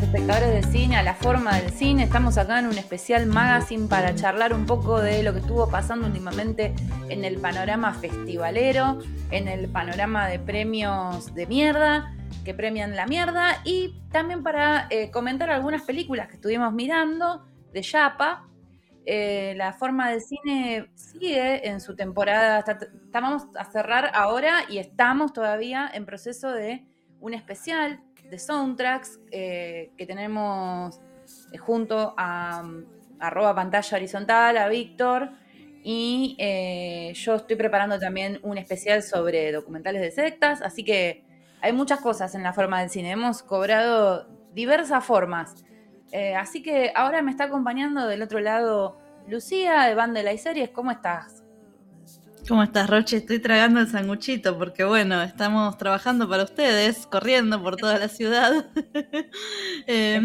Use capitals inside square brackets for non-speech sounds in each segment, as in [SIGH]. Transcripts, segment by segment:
espectadores de cine a la forma del cine. Estamos acá en un especial magazine para charlar un poco de lo que estuvo pasando últimamente en el panorama festivalero, en el panorama de premios de mierda que premian la mierda y también para eh, comentar algunas películas que estuvimos mirando de Yapa. Eh, la forma del cine sigue en su temporada, estamos a cerrar ahora y estamos todavía en proceso de un especial de soundtracks eh, que tenemos eh, junto a, arroba pantalla horizontal, a Víctor, y eh, yo estoy preparando también un especial sobre documentales de sectas, así que hay muchas cosas en la forma del cine, hemos cobrado diversas formas. así que ahora me está acompañando del otro lado Lucía de Banda y Series, ¿cómo estás? ¿Cómo estás, Roche? Estoy tragando el sanguchito porque, bueno, estamos trabajando para ustedes, corriendo por toda la ciudad. [LAUGHS] eh,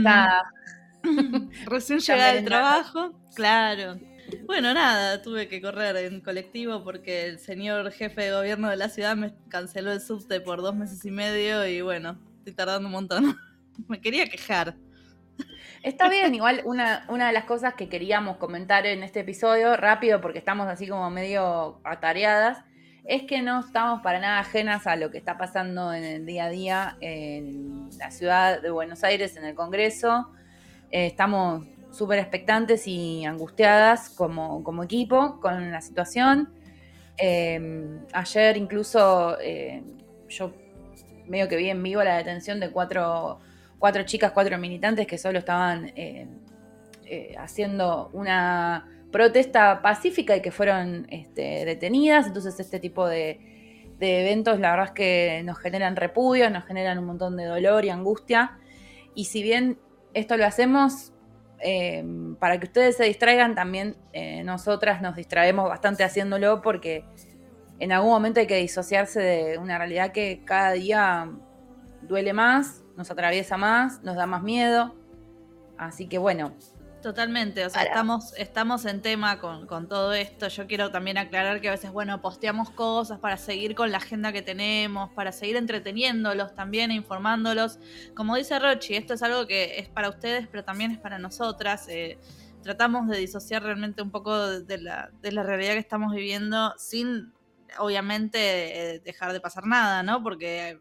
[LAUGHS] recién llegada del trabajo, claro. Bueno, nada, tuve que correr en colectivo porque el señor jefe de gobierno de la ciudad me canceló el subte por dos meses y medio y, bueno, estoy tardando un montón. [LAUGHS] me quería quejar. Está bien, igual una, una de las cosas que queríamos comentar en este episodio, rápido porque estamos así como medio atareadas, es que no estamos para nada ajenas a lo que está pasando en el día a día en la ciudad de Buenos Aires, en el Congreso. Eh, estamos súper expectantes y angustiadas como, como, equipo con la situación. Eh, ayer incluso eh, yo medio que vi en vivo la detención de cuatro cuatro chicas, cuatro militantes que solo estaban eh, eh, haciendo una protesta pacífica y que fueron este, detenidas. Entonces este tipo de, eventos la verdad es que nos generan repudio, nos generan un montón de dolor y angustia. Y si bien esto lo hacemos eh, para que ustedes se distraigan, también nosotras nos distraemos bastante haciéndolo porque en algún momento hay que disociarse de una realidad que cada día duele más nos atraviesa más, nos da más miedo. Así que bueno. Totalmente, o sea, estamos, estamos en tema con, todo esto. Yo quiero también aclarar que a veces, bueno, posteamos cosas para seguir con la agenda que tenemos, para seguir entreteniéndolos también, informándolos. Como dice Rochi, esto es algo que es para ustedes, pero también es para nosotras. Eh, tratamos de disociar realmente un poco de la, de la realidad que estamos viviendo sin, obviamente, eh, dejar de pasar nada, ¿no? Porque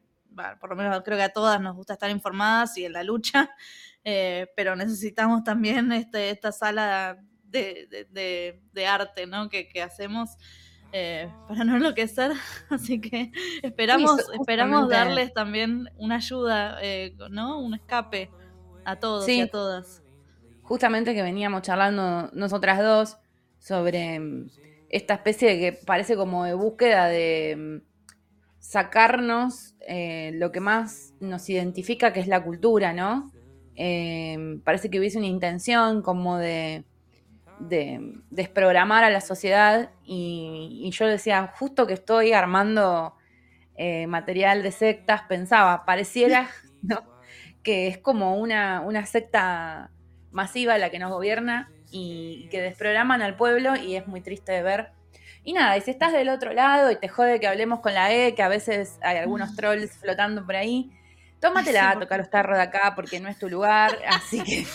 por lo menos creo que a todas nos gusta estar informadas y en la lucha, [LAUGHS] eh, pero necesitamos también este, esta sala de, arte ¿no? que, hacemos eh, para no enloquecer. [LAUGHS] Así que esperamos, esperamos darles también una ayuda, eh, ¿no? un escape a todos y a todas. Justamente que veníamos charlando nosotras dos sobre esta especie de que parece como de búsqueda de sacarnos eh, lo que más nos identifica, que es la cultura, ¿no? Eh, parece que hubiese una intención como de, desprogramar a la sociedad y, yo decía, justo que estoy armando eh, material de sectas, pensaba, pareciera [LAUGHS] que es como una, una secta masiva la que nos gobierna y que desprograman al pueblo y es muy triste de ver y nada, y si estás del otro lado y te jode que hablemos con la E, que a veces hay algunos trolls flotando por ahí, tómatela a tocar los tarros de acá porque no es tu lugar, así que...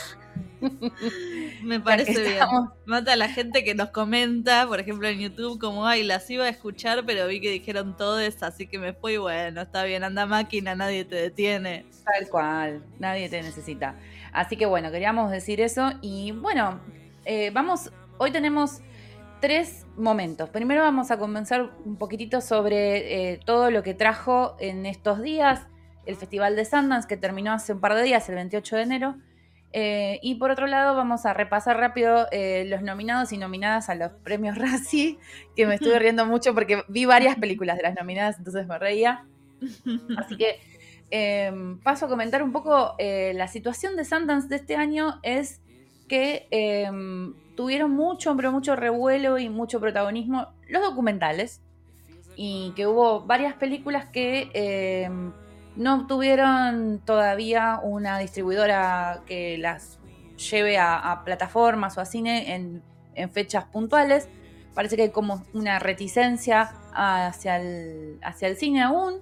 [LAUGHS] Me parece bien. Mata a la gente que nos comenta, por ejemplo en YouTube, como, ay, las iba a escuchar, pero vi que dijeron todos, así que me fui, bueno, está bien, anda máquina, nadie te detiene. Tal cual, nadie te necesita. Así que bueno, queríamos decir eso y bueno, eh, vamos, hoy tenemos tres momentos. Primero vamos a comenzar un poquitito sobre eh, todo lo que trajo en estos días el Festival de Sundance, que terminó hace un par de días, el 28 de enero. Eh, y por otro lado, vamos a repasar rápido eh, los nominados y nominadas a los premios [LAUGHS] Razzie, que me estuve riendo mucho porque vi varias películas de las nominadas, entonces me reía. [LAUGHS] Así que paso a comentar un poco la situación de Sundance de este año. Es que em, tuvieron mucho, pero mucho revuelo y mucho protagonismo los documentales. Y que hubo varias películas que em, no tuvieron todavía una distribuidora que las lleve a, plataformas o a cine en, fechas puntuales. Parece que hay como una reticencia hacia el, hacia el cine aún.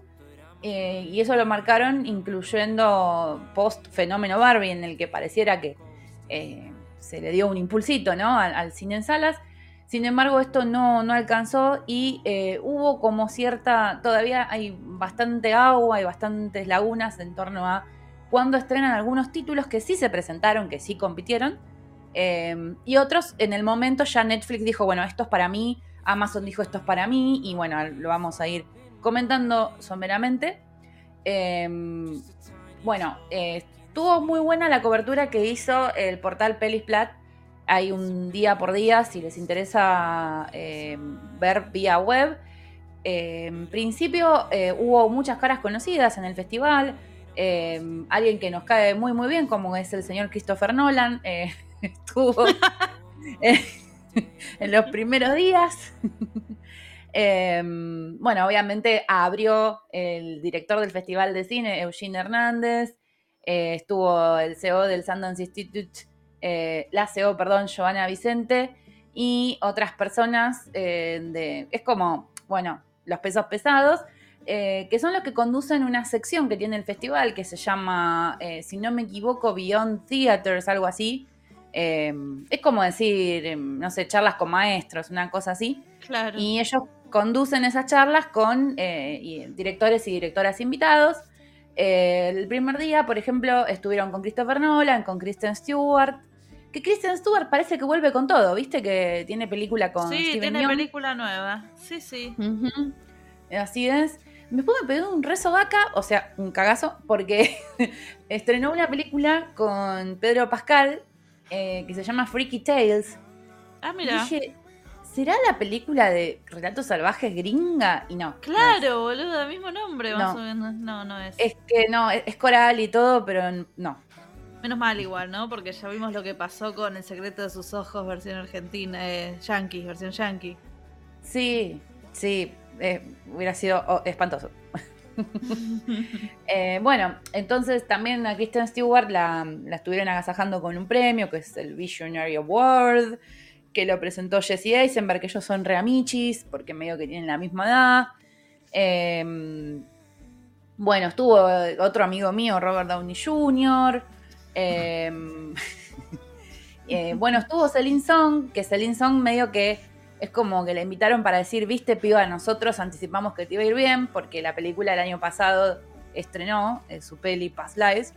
eh, y eso lo marcaron incluyendo post fenómeno Barbie, en el que pareciera que eh, se le dio un impulsito ¿no? al, cine en salas. Sin embargo, esto no, no alcanzó y eh, hubo como cierta, todavía hay bastante agua, hay bastantes lagunas en torno a cuando estrenan algunos títulos que sí se presentaron, que sí compitieron, y otros en el momento ya Netflix dijo, bueno, esto es para mí, Amazon dijo esto es para mí, y bueno, lo vamos a ir comentando someramente. Em, bueno, eh, estuvo muy buena la cobertura que hizo el portal Pelisplat. Hay un día por día, si les interesa em, ver vía web. en principio eh, hubo muchas caras conocidas en el festival. Alguien que nos cae muy muy bien, como es el señor Christopher Nolan, eh, [LAUGHS] estuvo [LAUGHS] en los primeros días. [LAUGHS] Bueno, obviamente abrió el director del Festival de Cine, Eugene Hernández, eh, estuvo el CEO del Sundance Institute, eh, la CEO, perdón, Giovanna Vicente, y otras personas eh, de, es como, bueno, los pesos pesados, que son los que conducen una sección que tiene el festival que se llama, si no me equivoco, Beyond Theaters, algo así. Es como decir, em, no sé, charlas con maestros, una cosa así. Claro. Y ellos conducen esas charlas con eh, directores y directoras invitados. Eh, el primer día, por ejemplo, estuvieron con Christopher Nolan, con Kristen Stewart. Que Kristen Stewart parece que vuelve con todo, ¿viste? Que tiene película con. Sí, tiene película nueva. Sí, sí. Así es. Después me pegó un rezo vaca, o sea, un cagazo, porque [LAUGHS] estrenó una película con Pedro Pascal eh, que se llama Freaky Tales. Ah, mira. ¿Será la película de Relatos Salvajes gringa? Y no. Claro, boludo, mismo nombre más no. o menos. No, no es. Es que no, es, coral y todo, pero no. Menos mal igual, ¿no? Porque ya vimos lo que pasó con El secreto de sus ojos, versión argentina, eh, yankee, versión yankee. Sí, sí, eh, hubiera sido oh, espantoso. [LAUGHS] [LAUGHS] Eh, bueno, entonces también a Kristen Stewart la, la, estuvieron agasajando con un premio, que es el Visionary Award que lo presentó Jesse Eisenberg, que ellos son reamichis, porque medio que tienen la misma edad. Em, bueno, estuvo otro amigo mío, Robert Downey Jr. Em, [LAUGHS] eh, bueno, estuvo Celine Song, que Celine Song medio que es como que le invitaron para decir, viste, piba, nosotros anticipamos que te iba a ir bien, porque la película del año pasado estrenó eh, su peli Past Lives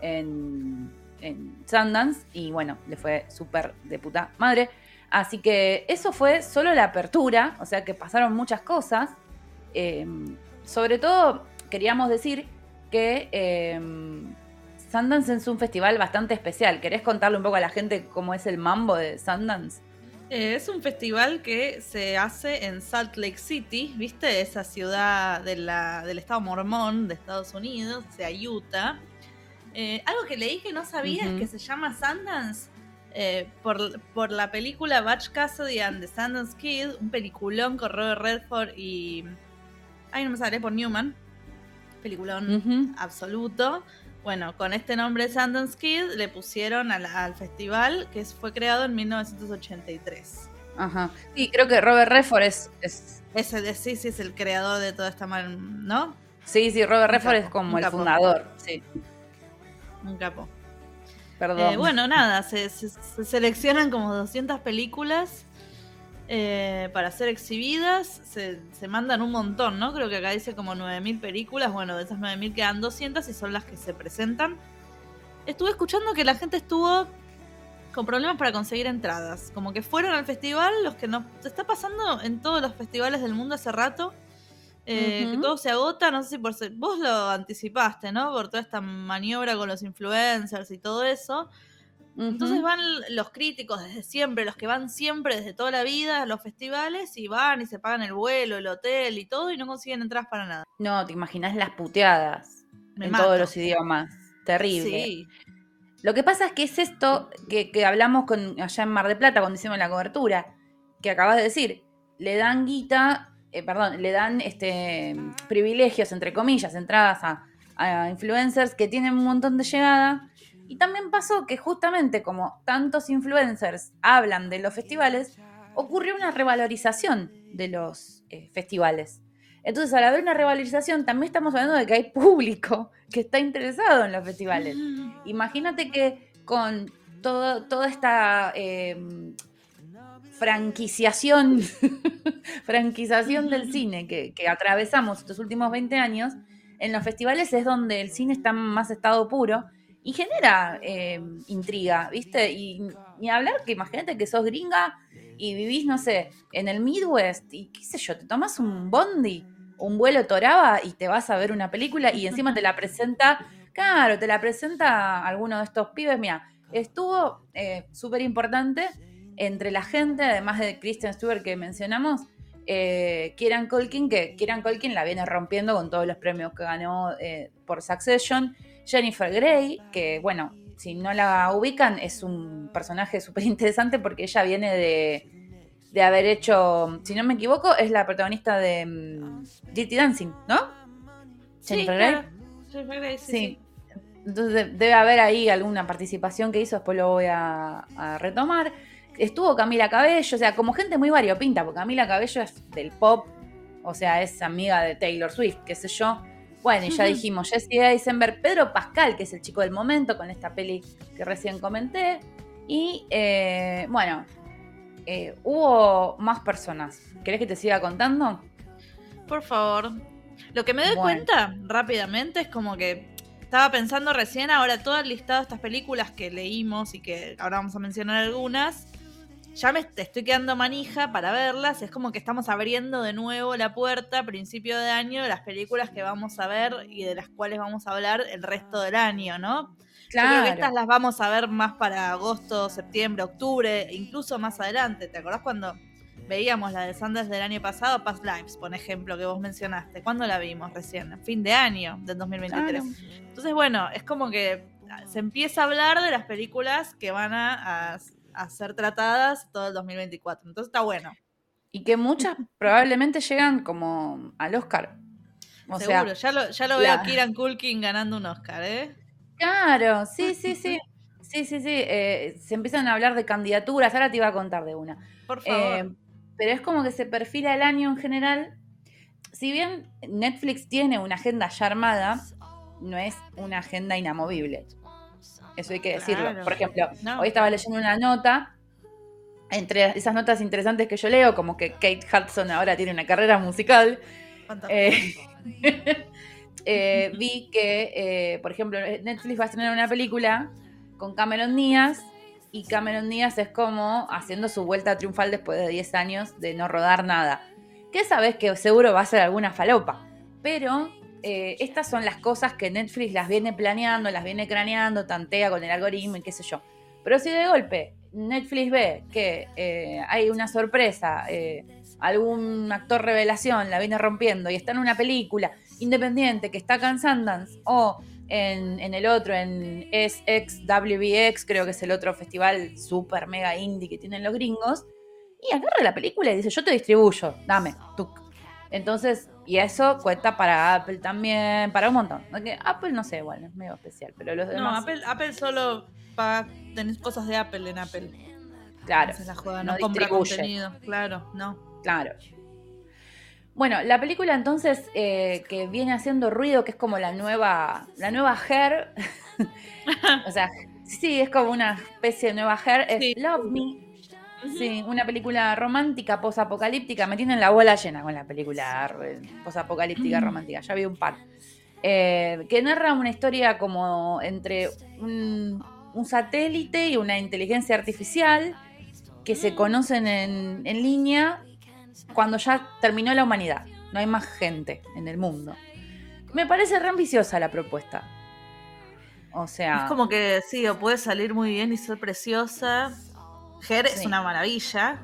en, en Sundance y bueno, le fue súper de puta madre. Así que eso fue solo la apertura, o sea que pasaron muchas cosas. Em, sobre todo queríamos decir que eh, Sundance es un festival bastante especial. ¿Querés contarle un poco a la gente cómo es el mambo de Sundance? Eh, es un festival que se hace en Salt Lake City, ¿viste? Esa ciudad del estado mormón de Estados Unidos, o sea, Utah. Eh, algo que leí que no sabía es que se llama Sundance eh, por, la película Batch Cassidy and the Sundance Kid, un peliculón con Robert Redford y. Ay, no me sale por Newman. Peliculón absoluto. Bueno, con este nombre Sundance Kid le pusieron al, festival que fue creado en 1983. Ajá. Sí, creo que Robert Redford es. es... Ese, sí, sí, es el creador de toda esta mal, ¿no? Sí, sí, Robert Redford es como el fundador, sí. Un capo. Eh, bueno, nada, se, seleccionan como 200 películas eh, para ser exhibidas. Se, mandan un montón, ¿no? Creo que acá dice como 9.000 películas. Bueno, de esas 9.000 quedan 200 y son las que se presentan. Estuve escuchando que la gente estuvo con problemas para conseguir entradas. Como que fueron al festival, los que nos está pasando en todos los festivales del mundo hace rato eh, que todo se agota, no sé si por ser, vos lo anticipaste, ¿no? Por toda esta maniobra con los influencers y todo eso. Entonces van los críticos desde siempre, los que van siempre desde toda la vida a los festivales y van y se pagan el vuelo, el hotel y todo y no consiguen entradas para nada. No, te imaginas las puteadas en todos los idiomas. Terrible. Sí. Lo que pasa es que es esto que, que hablamos con, allá en Mar de Plata cuando hicimos la cobertura, que acabas de decir. Le dan guita eh, perdón, le dan este, privilegios, entre comillas, entradas a, influencers que tienen un montón de llegada. Y también pasó que justamente como tantos influencers hablan de los festivales, ocurrió una revalorización de los eh, festivales. Entonces, al haber una revalorización, también estamos hablando de que hay público [LAUGHS] que está interesado en los festivales. Imagínate que con todo, toda esta em, franquiciación, [LAUGHS] franquización del cine que, atravesamos estos últimos 20 años, en los festivales es donde el cine está más estado puro y genera em, intriga, ¿viste? Y ni hablar que imagínate que sos gringa y vivís, no sé, en el Midwest y qué sé yo, te tomas un bondi, un vuelo toraba y te vas a ver una película y encima te la presenta, claro, te la presenta alguno de estos pibes, mira, estuvo eh, súper importante entre la gente, además de Kristen Stewart que mencionamos, eh, Kieran Culkin, que Kieran Culkin la viene rompiendo con todos los premios que ganó eh, por Succession, Jennifer Grey, que bueno, si no la ubican, es un personaje súper interesante porque ella viene de, de, haber hecho, si no me equivoco, es la protagonista de um, Dirty Dancing, ¿no? Jennifer Grey. Jennifer Grey, sí. Entonces debe haber ahí alguna participación que hizo, después lo voy a, retomar. Estuvo Camila Cabello, o sea, como gente muy variopinta, porque Camila Cabello es del pop, o sea, es amiga de Taylor Swift, qué sé yo. Bueno, y ya dijimos, Jesse Eisenberg, Pedro Pascal, que es el chico del momento con esta peli que recién comenté. Y eh, bueno, eh, hubo más personas. ¿Querés que te siga contando? Por favor. Lo que me doy cuenta rápidamente es como que estaba pensando recién, ahora todo el listado de estas películas que leímos y que ahora vamos a mencionar algunas, ya me estoy quedando manija para verlas. Es como que estamos abriendo de nuevo la puerta a principio de año de las películas que vamos a ver y de las cuales vamos a hablar el resto del año, ¿no? Claro. Yo creo que estas las vamos a ver más para agosto, septiembre, octubre, incluso más adelante. ¿Te acordás cuando veíamos la de Sanders del año pasado, Past Lives, por ejemplo, que vos mencionaste? ¿Cuándo la vimos recién? Fin de año del 2023. Entonces, bueno, es como que se empieza a hablar de las películas que van a a ser tratadas todo el 2024. Entonces está bueno. Y que muchas [LAUGHS] probablemente llegan como al Oscar. Seguro, ya lo, ya lo veo a Kieran Culkin ganando un Oscar, ¿eh? Claro, sí, [LAUGHS] sí, sí. Sí, sí, sí. Eh, se empiezan a hablar de candidaturas. Ahora te iba a contar de una. Por favor. Eh, pero es como que se perfila el año en general. Si bien Netflix tiene una agenda ya armada, no es una agenda inamovible. Eso hay que decirlo. Por ejemplo, hoy estaba leyendo una nota, entre esas notas interesantes que yo leo, como que Kate Hudson ahora tiene una carrera musical. Eh, [LAUGHS] eh, vi que, eh, por ejemplo, Netflix va a estrenar una película con Cameron Díaz y Cameron Díaz es como haciendo su vuelta triunfal después de 10 años de no rodar nada. Que sabes que seguro va a ser alguna falopa, pero eh, estas son las cosas que Netflix las viene planeando, las viene craneando, tantea con el algoritmo y qué sé yo. Pero si de golpe Netflix ve que eh, hay una sorpresa, eh, algún actor revelación la viene rompiendo y está en una película independiente que está acá o en, el otro, en SXWBX, creo que es el otro festival super mega indie que tienen los gringos, y agarra la película y dice, yo te distribuyo, dame, tú. Entonces, y eso cuenta para Apple también, para un montón. Apple no sé, bueno, es medio especial, pero los demás. No, Apple, Apple solo para tener cosas de Apple en Apple. Claro. no, no compra contenido, claro, no. Claro. Bueno, la película entonces eh, que viene haciendo ruido, que es como la nueva, la nueva Her, [LAUGHS] o sea, sí, es como una especie de nueva Her, es Love Me, Sí, una película romántica, posapocalíptica. Me tienen la bola llena con la película posapocalíptica romántica. Ya vi un par. Eh, que narra una historia como entre un, satélite y una inteligencia artificial que se conocen en, en línea cuando ya terminó la humanidad. No hay más gente en el mundo. Me parece re ambiciosa la propuesta. O sea. Es como que sí, o puede salir muy bien y ser preciosa, Ger es una maravilla.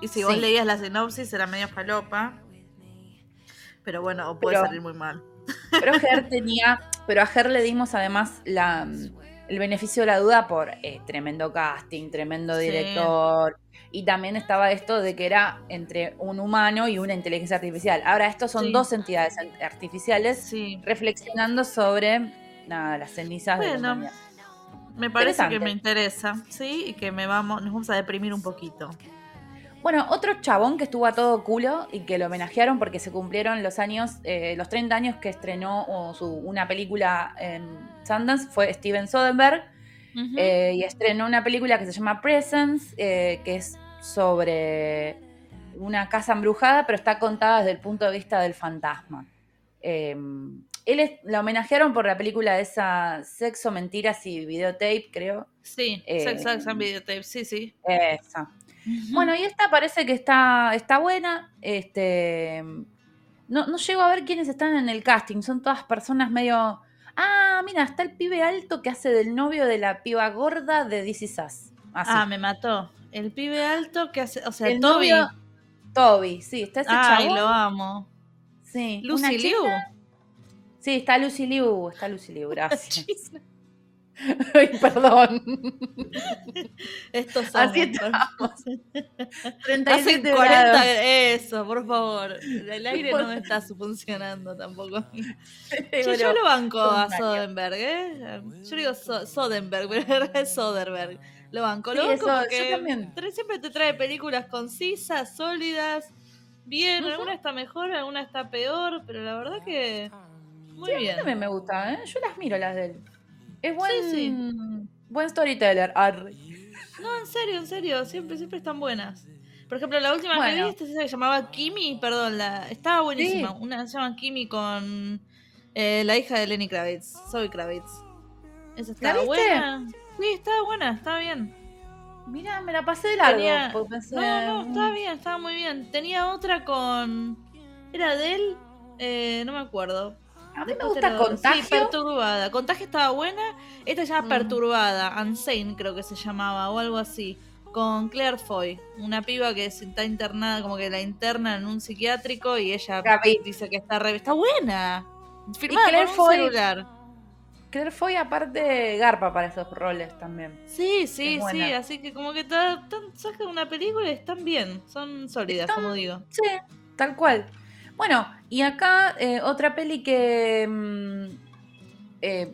Y si vos leías la sinopsis era medio falopa. Pero bueno, puede salir muy mal. Pero [LAUGHS] Ger tenía. Pero a Ger le dimos además la, el beneficio de la duda por eh, tremendo casting, tremendo director. Y también estaba esto de que era entre un humano y una inteligencia artificial. Ahora, estos son dos entidades artificiales reflexionando sobre nada, las cenizas de la humanidad. Me parece que me interesa, sí, y que me vamos, nos vamos a deprimir un poquito. Bueno, otro chabón que estuvo a todo culo y que lo homenajearon porque se cumplieron los años, eh, los 30 años que estrenó su, una película en Sundance fue Steven Soderbergh. Eh, y estrenó una película que se llama Presence, eh, que es sobre una casa embrujada, pero está contada desde el punto de vista del fantasma. Él la homenajearon por la película de esa Sexo, Mentiras y Videotape, creo. Sí, Sexo and Videotape, sí, sí. Esa. Bueno, y esta parece que está, está buena. Este, no, no llego a ver quiénes están en el casting. Son todas personas medio. Ah, mira, está el pibe alto que hace del novio de la piba gorda de DC Sass. Ah, me mató. El pibe alto que hace. O sea, el Toby. Toby, sí, está ese Ay, lo amo. Sí. Lucy Liu. Sí, está Lucy Liu, está Lucy Liu, [LAUGHS] gracias. [LAUGHS] Ay, perdón. Estos somos, Así estamos. [LAUGHS] 37 40 eso, por favor. El aire no me está funcionando tampoco. yo, lo banco a Soderbergh, ¿eh? Yo digo Soderbergh, pero es Soderbergh. Lo banco, lo banco porque siempre te trae películas concisas, sólidas, bien. Alguna está mejor, alguna está peor, pero la verdad que muy bien. A mí también me gusta, ¿eh? Yo las miro las de él. Es buen, buen storyteller. No, en serio, en serio. Siempre, siempre están buenas. Por ejemplo, la última que vi esta se llamaba Kimi, perdón, la, estaba buenísima. Una se llama Kimi con eh, la hija de Lenny Kravitz, Zoe Kravitz. Esa estaba buena. Sí, estaba buena, estaba bien. Mira, me la pasé de largo. No, no, estaba bien, estaba muy bien. Tenía otra con. Era de él, eh, no me acuerdo. A mí me gusta Contagio. Sí, Perturbada. Contagio estaba buena. Esta se llama mm. Perturbada. Unsane creo que se llamaba o algo así. Con Claire Foy. Una piba que está internada, como que la interna en un psiquiátrico y ella dice que está re... Está buena. Firmada Claire con un Foy, celular. Claire Foy aparte garpa para esos roles también. Sí, sí, sí. Así que como que sacan una película y están bien. Son sólidas, como digo. Sí, tal cual. Bueno, y acá eh, otra peli que mm, eh,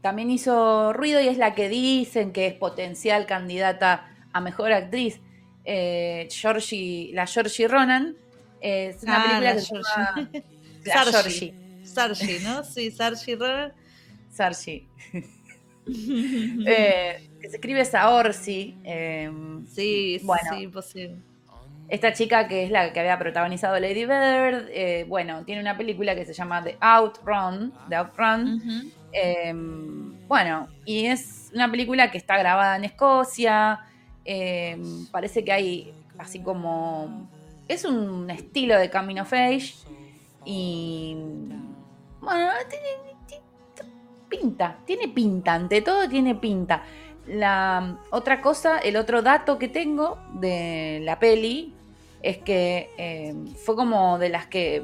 también hizo ruido y es la que dicen que es potencial candidata a mejor actriz, eh, Georgie, la Georgie Ronan. es una ah, película que se llama [LAUGHS] Sargi. Sargi, ¿no? Sí, Sargi Ronan. Sargi. [LAUGHS] que se escribe Saorsi. sí, bueno, sí, posible. Esta chica que es la que había protagonizado Lady Bird, eh, bueno, tiene una película que se llama The Outrun, The Outrun. Em, bueno, y es una película que está grabada en Escocia. Em, parece que hay así como... Es un estilo de Camino of Age. Y... Bueno, tiene, pinta, tiene pinta, ante todo tiene pinta. La otra cosa, el otro dato que tengo de la peli, es que eh, fue como de las que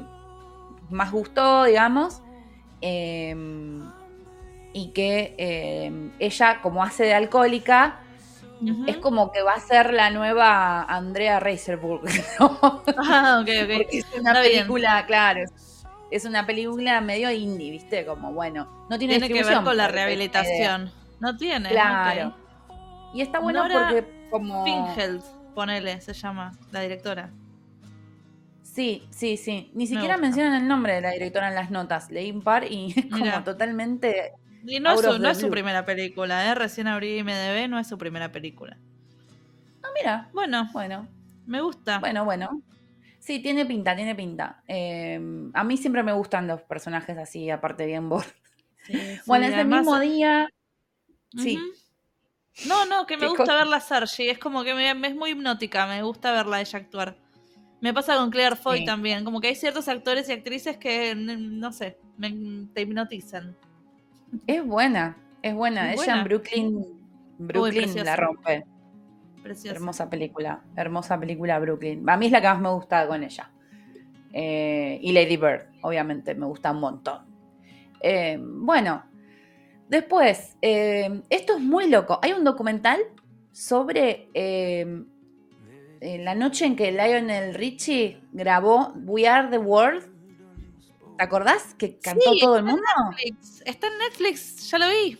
más gustó, digamos, em, y que em, ella, como hace de alcohólica, es como que va a ser la nueva Andrea Reiserburg. [LAUGHS] Ah, ok, ok. es una película, claro, es una película medio indie, ¿viste? Como, bueno, no tiene, tiene que ver con la rehabilitación. No tiene. Claro. Y está bueno porque como... Ponele, se llama, la directora. Sí, sí, sí. Ni siquiera mencionan el nombre de la directora en las notas. Leí un par y [LAUGHS] es como totalmente. Y no, es su, primera película, ¿eh? Recién abrí MDB, no es su primera película. Ah, mira. Bueno. Bueno. Me gusta. Bueno, bueno. Sí, tiene pinta, tiene pinta. Eh, a mí siempre me gustan los personajes así, aparte bien bord. [LAUGHS] bueno, ese mismo día. Sí. No, no, que me gusta verla Sergi. Es como que me, es muy hipnótica. Me gusta verla ella actuar. Me pasa con Claire Foy también. Como que hay ciertos actores y actrices que, no sé, me, te hipnotizan. Es buena, es buena. ella en Brooklyn, Brooklyn la rompe. Preciosa. Hermosa película, hermosa película Brooklyn. A mí es la que más me gusta con ella. Eh, y Lady Bird, obviamente, me gusta un montón. Eh, bueno, Después, eh, esto es muy loco. Hay un documental sobre eh, la noche en que Lionel Richie grabó We Are the World. ¿Te acordás que cantó todo el mundo? Está en Netflix, ya lo vi.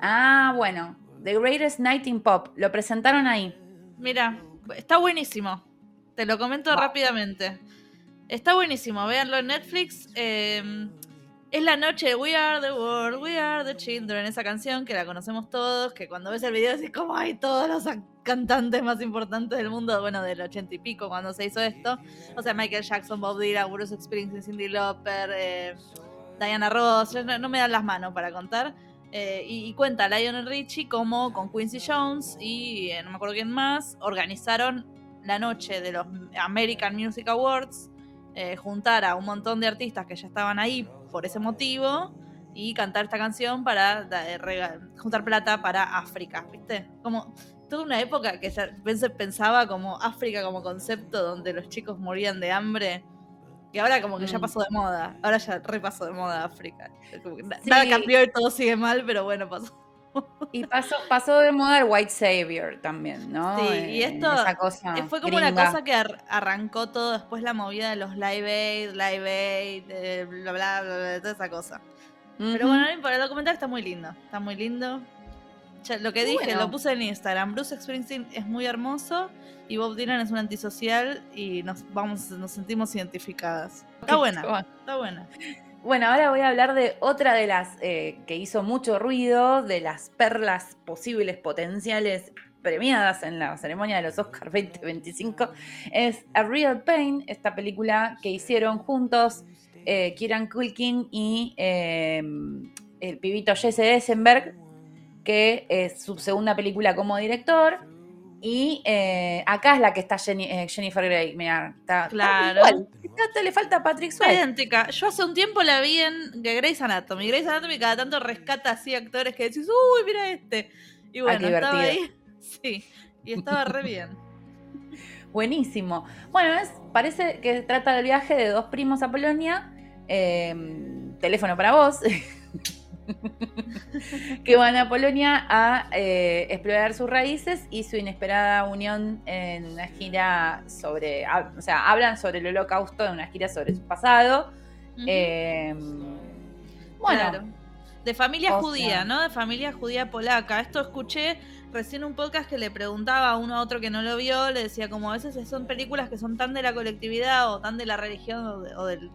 Ah, bueno. The Greatest Night in Pop. Lo presentaron ahí. Mira, Está buenísimo. Te lo comento rápidamente. Está buenísimo, véanlo en Netflix. Em, es la noche de We Are the World, We Are the Children, esa canción que la conocemos todos, que cuando ves el video decís como hay todos los cantantes más importantes del mundo, bueno, del ochenta y pico cuando se hizo esto. O sea, Michael Jackson, Bob Dylan, Bruce Springsteen, Cindy Lauper, eh, Diana Ross, no, me dan las manos para contar. Eh, y, cuenta Lionel Richie como con Quincy Jones y eh, no me acuerdo quién más, organizaron la noche de los American Music Awards, juntar a un montón de artistas que ya estaban ahí por ese motivo y cantar esta canción para juntar plata para África, ¿viste? Como toda una época que pensaba como África como concepto donde los chicos morían de hambre. Y ahora como que ya mm. pasó de moda. Ahora ya repasó de moda África. Nada cambió y todo sigue mal, pero bueno, pasó. [LAUGHS] Y pasó, pasó de moda el White Savior también, ¿no? Sí, y esto fue como una cosa que arrancó todo después la movida de los Live Aid, Live Aid, eh, bla, bla, bla, toda esa cosa. Pero bueno, el documental está muy lindo, está muy lindo. lo que dije, lo puse en Instagram. Bruce Springsteen es muy hermoso y Bob Dylan es un antisocial y nos vamos, nos sentimos identificadas. Está buena, está buena. Bueno, ahora voy a hablar de otra de las eh, que hizo mucho ruido, de las perlas posibles potenciales premiadas en la ceremonia de los Oscars [LAUGHS] 2025. Es A Real Pain, esta película que hicieron juntos eh, Kieran Culkin y eh, el pibito Jesse Eisenberg, que es su segunda película como director. Y eh, acá es la que está eh, Jennifer Grey. Mira, está, claro. le falta Patrick Swayze. idéntica. Yo hace un tiempo la vi en Grey's Anatomy. Grey's Anatomy cada tanto rescata así actores que decís, uy, mira este. Y bueno, estaba ahí. [LAUGHS] Sí, y estaba re bien. [LAUGHS] Buenísimo. Bueno, es, parece que trata del viaje de dos primos a Polonia. Em, teléfono para vos. [LAUGHS] [LAUGHS] que van a Polonia a eh, explorar sus raíces y su inesperada unión en una gira sobre, o sea, hablan sobre el holocausto en una gira sobre su pasado. Em, bueno. De familia judía, ¿no? De familia judía polaca. Esto escuché recién un podcast que le preguntaba a uno a otro que no lo vio, le decía como a veces son películas que son tan de la colectividad o tan de la religión o, del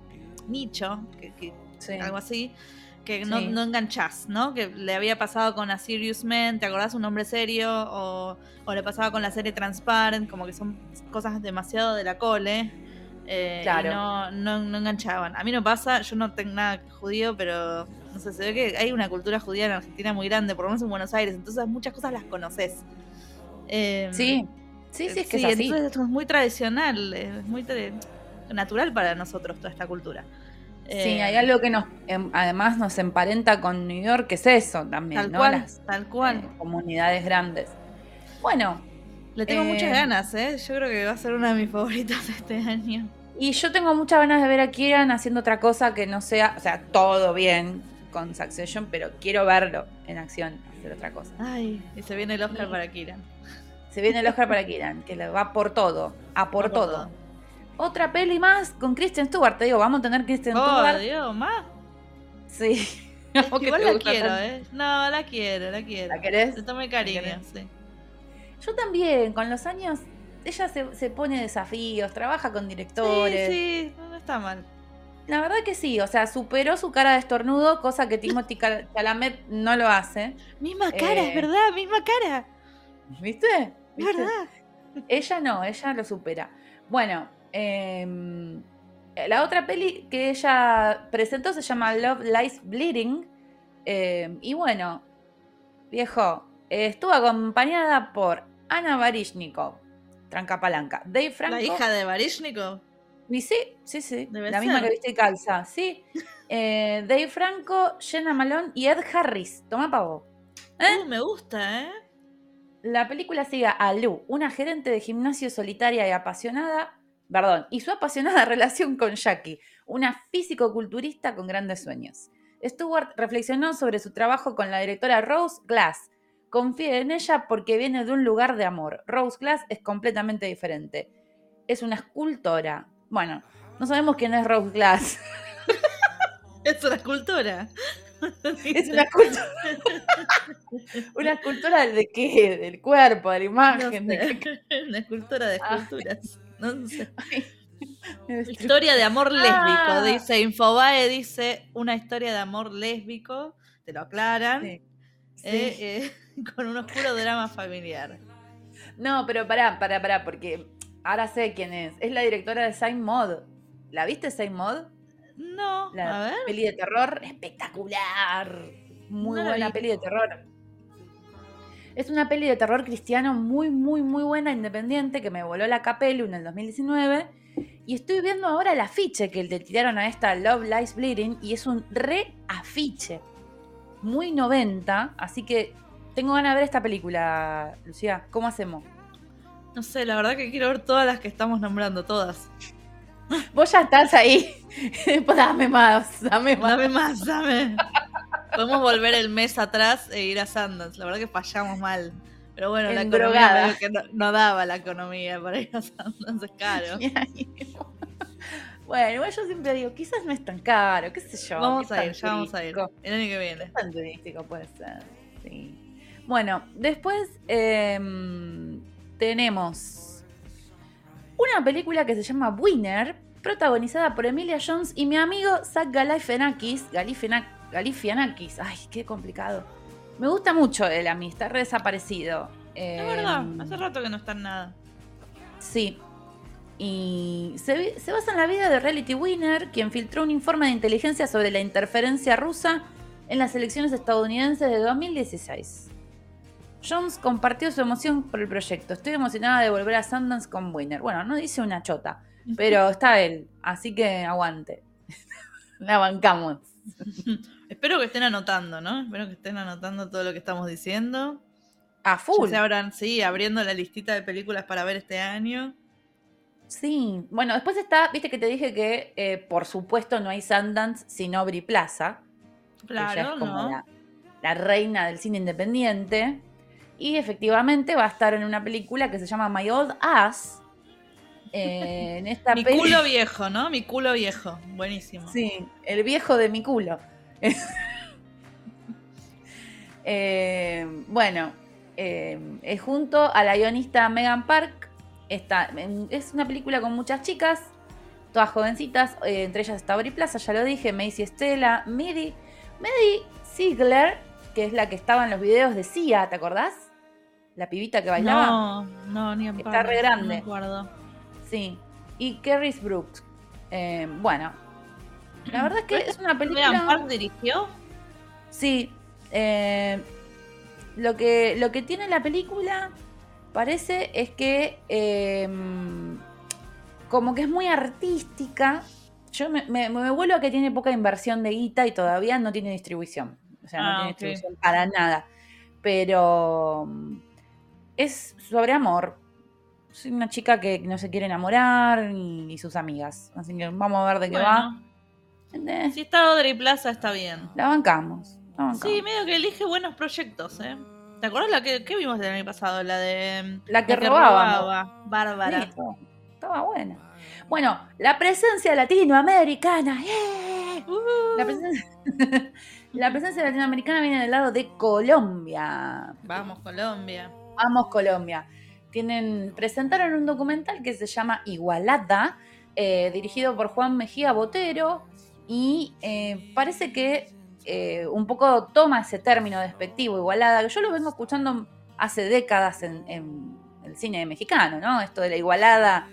nicho, que, algo así, que no, no, enganchás, ¿no? Que le había pasado con A Serious Man, ¿te acordás? Un hombre serio, o, le pasaba con la serie Transparent, como que son cosas demasiado de la cole. Eh, claro. no, no, enganchaban. A mí no pasa, yo no tengo nada judío, pero no sé, se ve que hay una cultura judía en Argentina muy grande, por lo menos en Buenos Aires, entonces muchas cosas las conoces. Em, sí, sí, sí, es que es así. Entonces esto es muy tradicional, es muy natural para nosotros toda esta cultura. Sí, hay eh, algo que nos, em, además nos emparenta con New York, que es eso también, tal ¿no? Cual, tal cual. Eh, comunidades grandes. Bueno. Le tengo muchas eh, ganas, ¿eh? Yo creo que va a ser una de mis favoritas este año. Y yo tengo muchas ganas de ver a Kieran haciendo otra cosa que no sea, o sea, todo bien con Succession, pero quiero verlo en acción, hacer otra cosa. Ay, y se viene el Oscar para Kieran. Se viene el Oscar para Kieran, que le va por todo, a por, todo otra peli más con Kristen Stewart. Te digo, vamos a tener Kristen oh, Stewart. Dios, más. Sí. [LAUGHS] igual la quiero, ¿eh? No, la quiero, la quiero. ¿La querés? Se tome cariño, sí. Yo también, con los años, ella se, se, pone desafíos, trabaja con directores. Sí, sí, no está mal. La verdad que sí, o sea, superó su cara de estornudo, cosa que Timothy [LAUGHS] Chalamet no lo hace. Misma cara, es eh, verdad, misma cara. ¿Viste? ¿Viste? verdad. Ella no, ella lo supera. Bueno, Em, la otra peli que ella presentó se llama Love Lies Bleeding. Em, y bueno, viejo, estuvo acompañada por Ana Barishnikov, tranca palanca. Dave Franco. ¿La hija de Barishnikov? Y sí, sí, sí. la misma que viste calza, sí. [LAUGHS] Eh, Dave Franco, Jenna Malone y Ed Harris. Toma pavo. ¿Eh? Uh, me gusta, ¿eh? La película sigue a Lou, una gerente de gimnasio solitaria y apasionada, perdón, y su apasionada [LAUGHS] relación con Jackie, una físico-culturista con grandes sueños. Stewart reflexionó sobre su trabajo con la directora Rose Glass. Confía en ella porque viene de un lugar de amor. Rose Glass es completamente diferente. Es una escultora. Bueno, no sabemos quién es Rose Glass. [LAUGHS] es una escultora. [LAUGHS] es una escultura. una escultura de qué? Del cuerpo, de la imagen. una escultura de ah. Esculturas. No sé. [LAUGHS] [LAUGHS] Historia de amor lésbico, ah. dice Infobae, dice una historia de amor lésbico, te lo aclaran, eh, eh, [LAUGHS] con un oscuro drama familiar. No, pero pará, pará, pará, porque ahora sé quién es. Es la directora de Sign Mod. ¿La viste Sign Mod? No, la a ver. peli de terror espectacular. Muy buena peli de terror. Es una peli de terror cristiano muy, muy, muy buena, independiente, que me voló la capelu en el 2019. Y estoy viendo ahora el afiche que le tiraron a esta Love Lies Bleeding y es un re afiche. Muy 90, así que tengo ganas de ver esta película, Lucía. ¿Cómo hacemos? No sé, la verdad que quiero ver todas las que estamos nombrando, todas. Vos ya estás ahí. [LAUGHS] pues dame más, dame más. Dame más, [LAUGHS] dame. Podemos volver el mes atrás e ir a Sundance. La verdad que fallamos mal. Pero bueno, la economía que no, daba la economía para ir a Sundance, es caro. [LAUGHS] bueno, yo siempre digo, quizás no es tan caro, qué sé yo. Vamos a ir, ya vamos a ir. El año que viene. tan turístico puede ser, sí. Bueno, después em, tenemos una película que se llama Winner, protagonizada por Emilia Jones y mi amigo Zach Galifianakis. Galifianakis, ay, qué complicado. Me gusta mucho él a mí, está re desaparecido. Es verdad, em, hace rato que no está en nada. Sí. Y se, se basa en la vida de Reality Winner, quien filtró un informe de inteligencia sobre la interferencia rusa en las elecciones estadounidenses de 2016. Jones compartió su emoción por el proyecto. Estoy emocionada de volver a Sundance con Winner. Bueno, no dice una chota, pero está él, así que aguante. [LAUGHS] La bancamos. [LAUGHS] Espero que estén anotando, ¿no? Espero que estén anotando todo lo que estamos diciendo. A full. se abran, sí, abriendo la listita de películas para ver este año. Sí, bueno, después está, viste que te dije que eh, por supuesto no hay Sundance sin Aubrey Plaza. Claro, es como la, la, reina del cine independiente. Y efectivamente va a estar en una película que se llama My Old Ass. Eh, en esta mi culo viejo, ¿no? Mi culo viejo. Buenísimo. Sí, el viejo de mi culo. [LAUGHS] Eh, bueno, eh, es junto a la guionista Megan Park. Está, es una película con muchas chicas, todas jovencitas. entre ellas está Brie Plaza, ya lo dije, Macy Estela, Midi, Midi Ziegler, que es la que estaba en los videos de Sia, ¿te acordás? la pibita que bailaba. No, no, ni en Está re grande. No sí. Y Kerris Brooks. Eh, bueno, la verdad es que es una película. Park dirigió? Sí. Eh, lo, que, lo que tiene la película parece es que eh, como que es muy artística. Yo me, me, vuelvo a que tiene poca inversión de guita y todavía no tiene distribución. O sea, no ah, tiene distribución para nada. Pero es sobre amor. Soy una chica que no se quiere enamorar y, sus amigas. Así que vamos a ver de qué va. Si está Audrey Plaza, está bien. La bancamos, Sí, medio que elige buenos proyectos, ¿eh? ¿Te acuerdas la que, vimos el año pasado? La de. La que, robaba. Bárbara. estaba buena. Bueno, la presencia latinoamericana. Uh. La, presencia, [LAUGHS] la presencia latinoamericana viene del lado de Colombia. Vamos, Colombia. Vamos Colombia. Tienen, presentaron un documental que se llama Igualada, eh, dirigido por Juan Mejía Botero, y eh, parece que eh, un poco toma ese término despectivo, igualada, que yo lo vengo escuchando hace décadas en, el cine mexicano, ¿no? Esto de la igualada,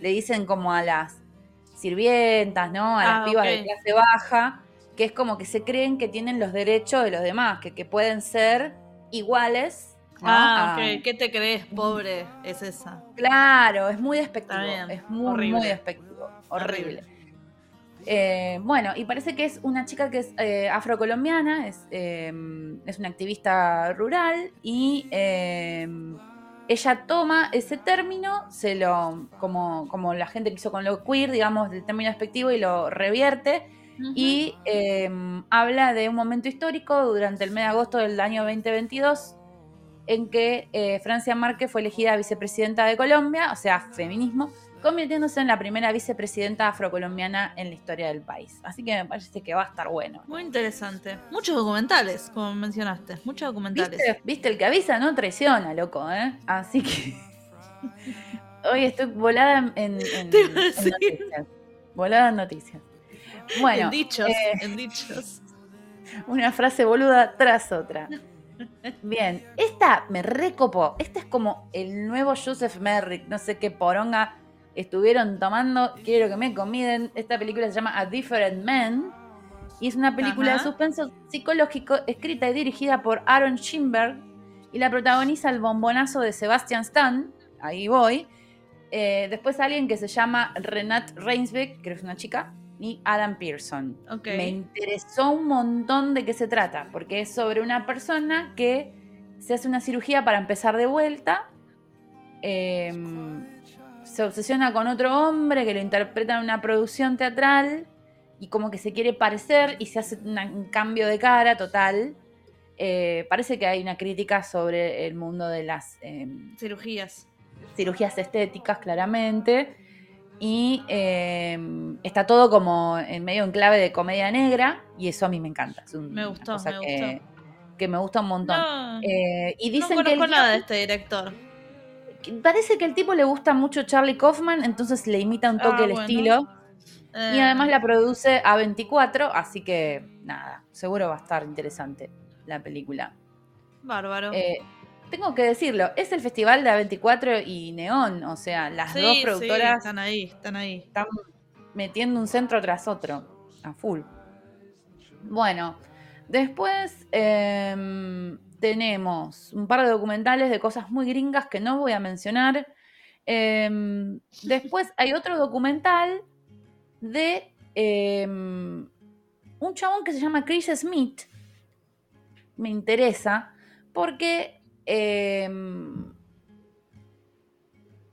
le dicen como a las sirvientas, ¿no? A las ah, pibas de clase baja, que es como que se creen que tienen los derechos de los demás, que, que pueden ser iguales Ah, ok. ¿Qué te crees, pobre? Es esa. Claro, es muy despectivo. Es muy, Horrible. muy despectivo. Horrible. Eh, bueno, y parece que es una chica que es eh, afrocolombiana, es, em, es, una activista rural y em, ella toma ese término, se lo, como, como la gente que hizo con lo queer, digamos, del término despectivo y lo revierte y em, habla de un momento histórico durante el mes de agosto del año 2022 en que eh, Francia Márquez fue elegida vicepresidenta de Colombia, o sea, feminismo, convirtiéndose en la primera vicepresidenta afrocolombiana en la historia del país. Así que me parece que va a estar bueno. Muy interesante. Muchos documentales, como mencionaste, muchos documentales. ¿Viste? El que avisa no traiciona, loco, ¿eh? Así que [LAUGHS] hoy estoy volada en, noticias. Volada en noticias. Bueno, en dichos, eh, en dichos. [LAUGHS] Una frase boluda tras otra. Bien, esta me recopó. Esta es como el nuevo Joseph Merrick, no sé qué poronga estuvieron tomando. Quiero que me comiden. Esta película se llama A Different Man y es una película de suspenso psicológico escrita y dirigida por Aaron Schimberg y la protagoniza el bombonazo de Sebastian Stan. Ahí voy. Eh, después alguien que se llama Renat Reinsbeck, que es una chica, y Adam Pearson. Me interesó un montón de qué se trata, porque es sobre una persona que se hace una cirugía para empezar de vuelta. Em, se obsesiona con otro hombre que lo interpreta en una producción teatral y como que se quiere parecer y se hace un cambio de cara total. Eh, parece que hay una crítica sobre el mundo de las em, cirugías. Cirugías estéticas, claramente y em, está todo como en medio en clave de comedia negra y eso a mí me encanta. me gustó, me que, gustó. Que me gusta un montón. Eh, y dicen no conozco que nada de este director. Parece que al tipo le gusta mucho Charlie Kaufman, entonces le imita un toque ah, el estilo. Y eh. además la produce A24, así que nada, seguro va a estar interesante la película. Bárbaro. Tengo que decirlo, es el festival de A24 y Neón, o sea, las dos productoras sí, están ahí, están ahí. Están metiendo un centro tras otro, a full. Bueno, después em, tenemos un par de documentales de cosas muy gringas que no voy a mencionar. Em, después hay otro documental de em, un chabón que se llama Chris Smith. Me interesa porque Em,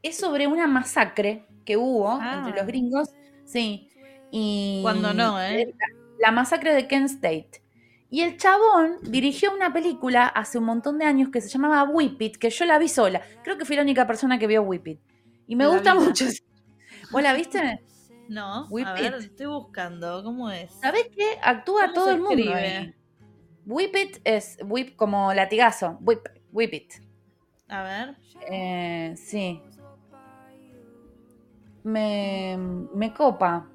es sobre una masacre que hubo entre los ah. gringos. Sí. Y Cuando no, ¿eh? La, masacre de Kent State. Y el chabón dirigió una película hace un montón de años que se llamaba Whip It, que yo la vi sola. Creo que fui la única persona que vio Whip It. Y me gusta mucho. [LAUGHS] ¿Vos la viste? No, Whip a ver, estoy buscando. ¿Cómo es? ¿Sabés qué? Actúa todo el mundo. Whip It es whip como latigazo. Whip. Whip It. A ver. Eh, sí. Me, me copa.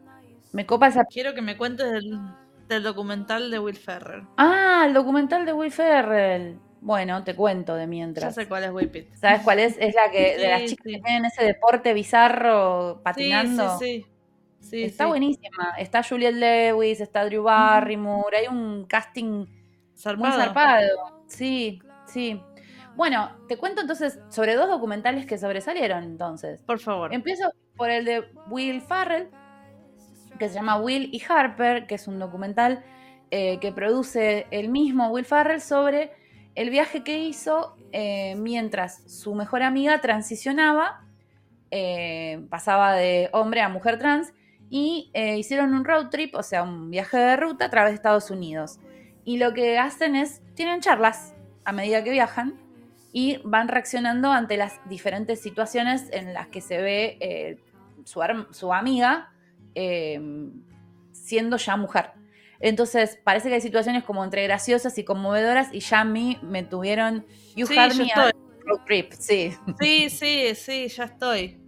Me copa esa. Quiero que me cuentes del, documental de Will Ferrell. Ah, el documental de Will Ferrell. Bueno, te cuento de mientras. Ya sé cuál es Whip It. ¿Sabes cuál es? Es la que de las chicas que tienen ese deporte bizarro patinando. Sí, sí, sí. está buenísima. Está Juliette Lewis, está Drew Barrymore. Hay un casting muy zarpado. Sí, sí. Bueno, te cuento entonces sobre dos documentales que sobresalieron entonces. Por favor. Empiezo por el de Will Farrell, que se llama Will y Harper, que es un documental eh, que produce el mismo Will Farrell sobre el viaje que hizo eh, mientras su mejor amiga transicionaba, eh, pasaba de hombre a mujer trans, y hicieron un road trip, o sea, un viaje de ruta a través de Estados Unidos. Y lo que hacen es, tienen charlas a medida que viajan, y van reaccionando ante las diferentes situaciones en las que se ve eh, su, amiga em, siendo ya mujer. Entonces, parece que hay situaciones como entre graciosas y conmovedoras y ya a mí me tuvieron You sí, Had Me Trip, sí. Sí, sí, sí, ya estoy.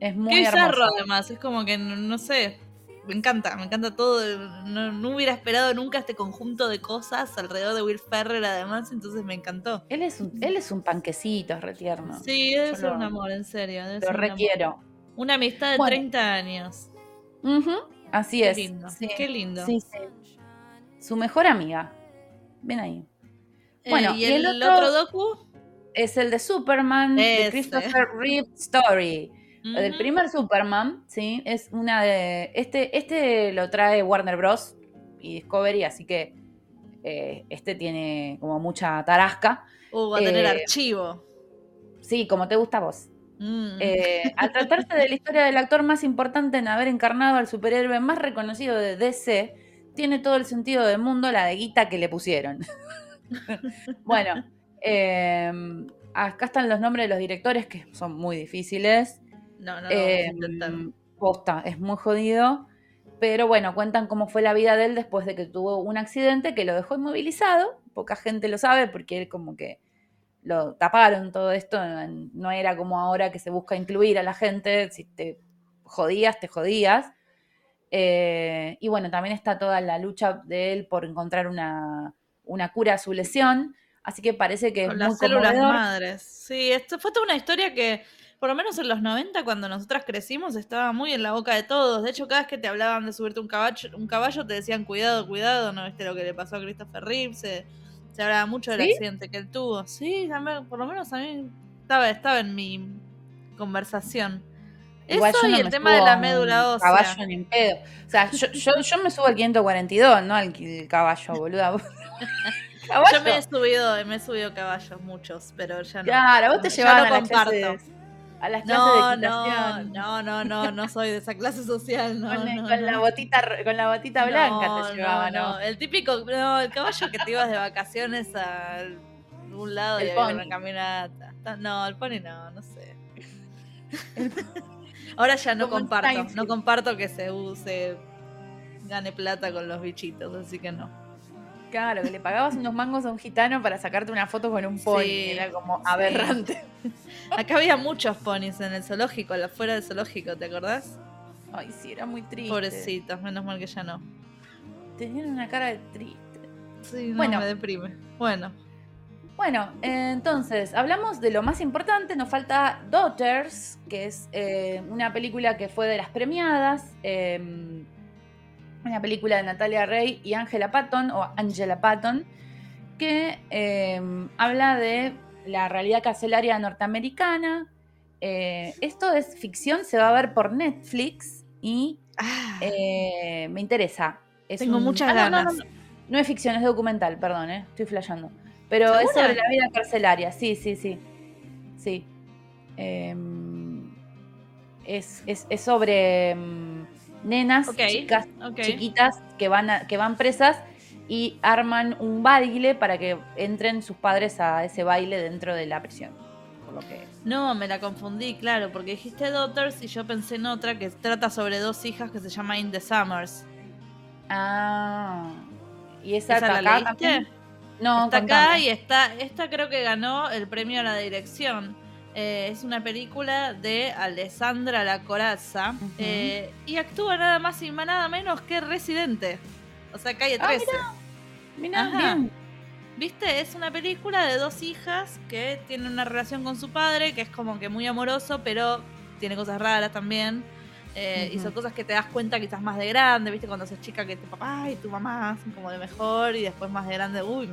Es muy Qué hermoso. además, es como que, no sé, me encanta, me encanta todo. No, hubiera esperado nunca este conjunto de cosas alrededor de Will Ferrer, además, entonces me encantó. Él es un, él es un panquecito, es retierno. Sí, debe ser un amor, en serio. lo requiero. Una amistad de 30 años. Así Qué es. Lindo. Qué lindo. Su mejor amiga. Ven ahí. Eh, bueno, ¿y, el, otro, docu? Es el de Superman, de Christopher Reeve Story. El primer Superman, ¿sí? Es una de. Este, este lo trae Warner Bros. y Discovery, así que eh, este tiene como mucha tarasca. Uh, va a tener eh, archivo. Sí, como te gusta a vos. Mm. Eh, al tratarse de la historia del actor más importante en haber encarnado al superhéroe más reconocido de DC, tiene todo el sentido del mundo la de guita que le pusieron. [LAUGHS] bueno, Em, acá están los nombres de los directores que son muy difíciles. No, no, no. posta, es muy jodido. Pero bueno, cuentan cómo fue la vida de él después de que tuvo un accidente que lo dejó inmovilizado. Poca gente lo sabe porque él como que lo taparon todo esto. No era como ahora que se busca incluir a la gente. Si te jodías, te jodías. Eh, y bueno, también está toda la lucha de él por encontrar una, cura a su lesión. Así que parece que Con las células madres. Sí, esto fue toda una historia que, por lo menos en los 90, cuando nosotras crecimos, estaba muy en la boca de todos. De hecho, cada vez que te hablaban de subirte un caballo, un caballo te decían cuidado, cuidado, ¿no viste lo que le pasó a Christopher Reeves? Se, hablaba mucho del accidente que él tuvo. Sí, por lo menos a mí estaba, estaba en mi conversación. Eso y el tema de la médula ósea. Caballo ni en pedo. O sea, yo, yo, me subo al 542, no al caballo, [LAUGHS] boluda. [LAUGHS] Yo me he subido, me he subido caballos, muchos, pero ya no. Claro, vos te llevabas a las clases, a las clases no, de equitación. No, no, no, no, soy de esa clase social, no. Con, no, con la botita, con la botita blanca te llevaba, ¿no? El típico, no, el caballo que te ibas de vacaciones a un lado y había una caminata. No, el pony no, no sé. [LAUGHS] Ahora ya no comparto, no comparto que se use, gane plata con los bichitos, así que no. Claro, que le pagabas unos mangos a un gitano para sacarte una foto con un pony, era como aberrante. [LAUGHS] Acá había muchos ponis en el zoológico, afuera del zoológico, ¿te acordás? Ay, sí, era muy triste. Pobrecitos, menos mal que ya no. Tenían una cara de triste. Sí, bueno, me deprime. Bueno. Bueno, entonces, hablamos de lo más importante, nos falta Daughters, que es eh, una película que fue de las premiadas, em, una película de Natalia Rey y Angela Patton, o Angela Patton, que em, habla de la realidad carcelaria norteamericana. Eh, esto es ficción, se va a ver por Netflix y ah. eh, me interesa. Tengo muchas ah, ganas. No, es ficción, es documental, perdón, estoy flasheando. Pero es sobre la vida carcelaria, sí, sí, sí. Sí. Em, es, sobre nenas, chicas, chiquitas que van, que van presas y arman un baile para que entren sus padres a ese baile dentro de la prisión. Por lo que... No, me la confundí, claro, porque dijiste Daughters y yo pensé en otra que trata sobre dos hijas que se llama In the Summers. Ah. ¿Y esa, ¿Esa la leíste? No, está acá y está. Esta creo que ganó el premio a la dirección. Eh, es una película de Alessandra La Corazza eh, y actúa nada más y nada menos que Residente. O sea, calle 13. Ah, mira, ¿Viste? Es una película de dos hijas que tienen una relación con su padre que es como que muy amoroso, pero tiene cosas raras también. Eh, y son cosas que te das cuenta quizás más de grande, ¿viste? Cuando sos chica que tu papá y tu mamá son como de mejor y después más de grande, uy,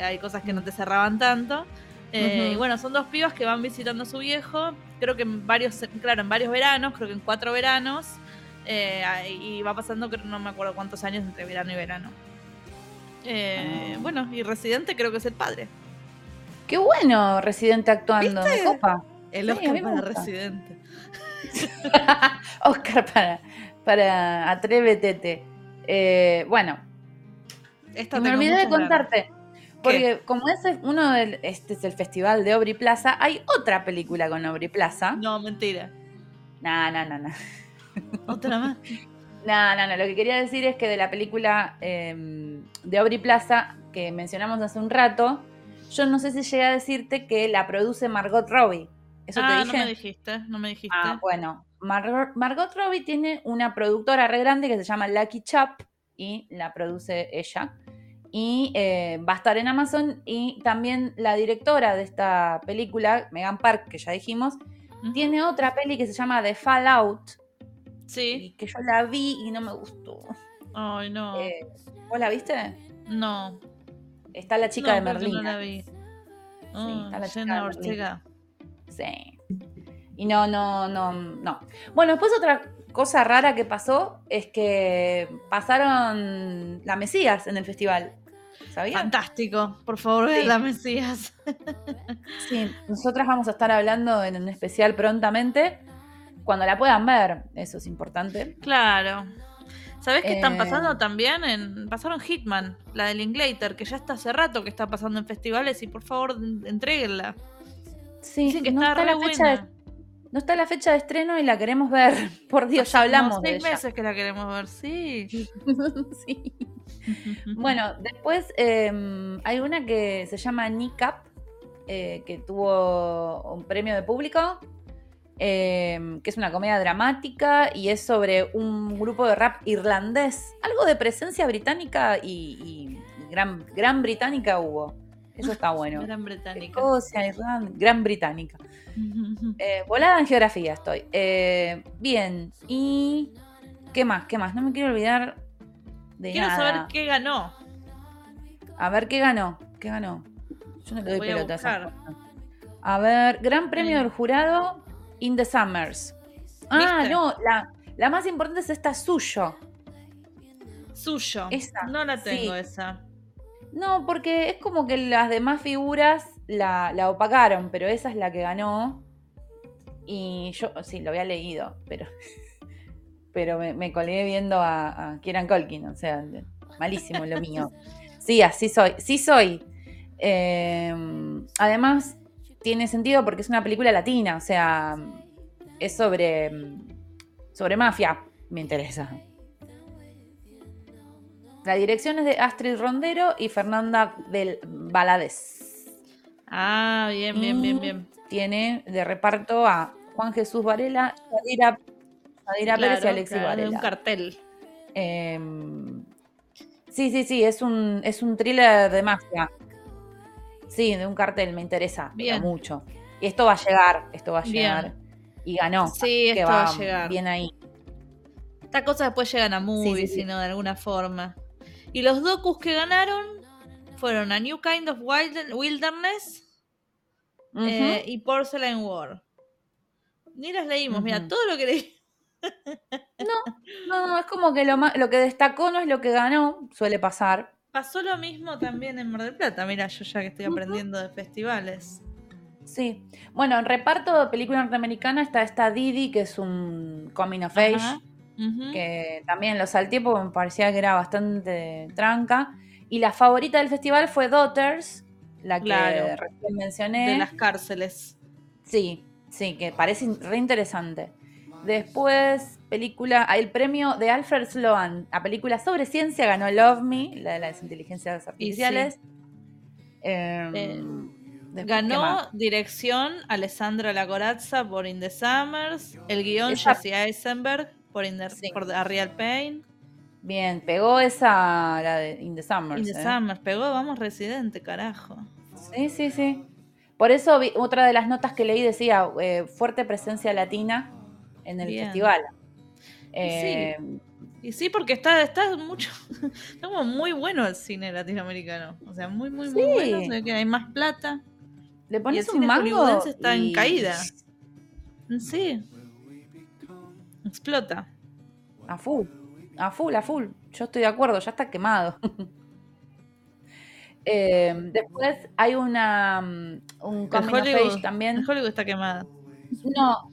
hay cosas que no te cerraban tanto. Eh, y bueno, son dos pibas que van visitando a su viejo, creo que en varios, claro, en varios veranos, creo que en cuatro veranos, eh, y va pasando, no me acuerdo cuántos años entre verano y verano. Ah. Bueno, y Residente creo que es el padre. Qué bueno, Residente actuando, ¿de copa. El Oscar para Residente. [LAUGHS] Oscar para, para Atrévete. Eh, bueno, me olvidé de contarte. Porque como ese es uno del, este es el festival de Obri Plaza, hay otra película con Obri Plaza. No, mentira. No, no, no, no. [LAUGHS] ¿Otra más? No, no, no. Lo que quería decir es que de la película em, de Obri Plaza, que mencionamos hace un rato, yo no sé si llegué a decirte que la produce Margot Robbie. ¿Eso te ah, dije? No me dijiste, no me dijiste. Ah, bueno. Margot Robbie tiene una productora re grande que se llama Lucky Chap y la produce ella. Y eh, va a estar en Amazon. Y también la directora de esta película, Megan Park, que ya dijimos, tiene otra peli que se llama The Fallout. Sí. que yo la vi y no me gustó. Ay, no. Eh, ¿Vos la viste? No. Está la chica de Merlín. No la vi. sí, está la chica de Ortega. Sí. Y no, no, no, no. Bueno, después otra cosa rara que pasó es que pasaron la Mesías en el festival. ¿Sabías? Fantástico, por favor, ve la Mesías. [LAUGHS] sí, nosotras vamos a estar hablando en un especial prontamente. Cuando la puedan ver, eso es importante. Claro. ¿Sabés qué están pasando eh, también? En, pasaron Hitman, la de Linklater, que ya está hace rato que está pasando en festivales y por favor entreguenla. Sí, Dicen que no está, la fecha de, no está la fecha de estreno y la queremos ver. [LAUGHS] Por Dios, ya hablamos seis meses que la queremos ver, sí. [LAUGHS] sí. bueno, después em, hay una que se llama Nick eh, que tuvo un premio de público Em, que es una comedia dramática y es sobre un grupo de rap irlandés. Algo de presencia británica y, gran, gran británica hubo. Eso [LAUGHS] está bueno. Gran Británica. Escocia, Irlanda, Gran Británica. Eh, volada en geografía estoy. Eh, bien, y. ¿Qué más? ¿Qué más? No me quiero olvidar de quiero saber qué ganó. A ver qué ganó. ¿Qué ganó? Yo no le doy pelotas. A, a ver, Gran Premio del Jurado In the Summers. Ah, no, la, la, más importante es esta suyo. Suyo. Esa. No la tengo esa. No, porque es como que las demás figuras la, la, opacaron, pero esa es la que ganó. Y yo, sí, lo había leído, pero, [LAUGHS] pero me, me colgué viendo a, a, Kieran Colkin, o sea, malísimo lo mío. [LAUGHS] Sí, así soy, sí soy. Eh, además, tiene sentido porque es una película latina, o sea, es sobre, sobre mafia, me interesa. La dirección es de Astrid Rondero y Fernanda del Balades. Ah, bien, bien, bien, bien. Tiene de reparto a Juan Jesús Varela, Sadira, Pérez y Alexis Varela. un cartel. Em, sí, sí, sí, es un, es un thriller de mafia. Sí, de un cartel, me interesa mucho. Y esto va a llegar, esto va a llegar. Y ganó. Sí, esto va, a llegar. Bien ahí. Estas cosas después llegan a movies, sino de alguna forma. Y los docus que ganaron fueron A New Kind of Wilderness eh, y Porcelain War. Ni las leímos, mira, todo lo que leí. no, no, es como que lo, lo que destacó no es lo que ganó, suele pasar. Pasó lo mismo también en Mar del Plata, mira, yo ya que estoy aprendiendo de festivales. Sí. Bueno, en reparto de película norteamericana está esta Didi, que es un coming of age, que también lo salté porque me parecía que era bastante tranca. Y la favorita del festival fue Daughters, la que recién mencioné. De las cárceles. Sí, sí, que parece re interesante. Después, película, el premio de Alfred Sloan a película sobre ciencia ganó Love Me, la de las inteligencias artificiales. Em, eh, ganó dirección Alessandra Lagorazza por In the Summers, el guion Jesse Eisenberg por, In A Real Pain. Bien, pegó esa, la de In the Summers. In the ¿eh? Summers, pegó, vamos, Residente, carajo. Sí, sí, sí. Por eso otra de las notas que leí decía eh, fuerte presencia latina en el festival. sí. Y sí, porque está, está mucho, [LAUGHS] está como muy bueno el cine latinoamericano. O sea, muy, muy, muy bueno. que hay más plata. Le pones un mango está en caída. Sí. Explota. A full. A full, a full. Yo estoy de acuerdo, ya está quemado. [LAUGHS] Eh, después hay una mm, un coming también. El Hollywood está quemado. No,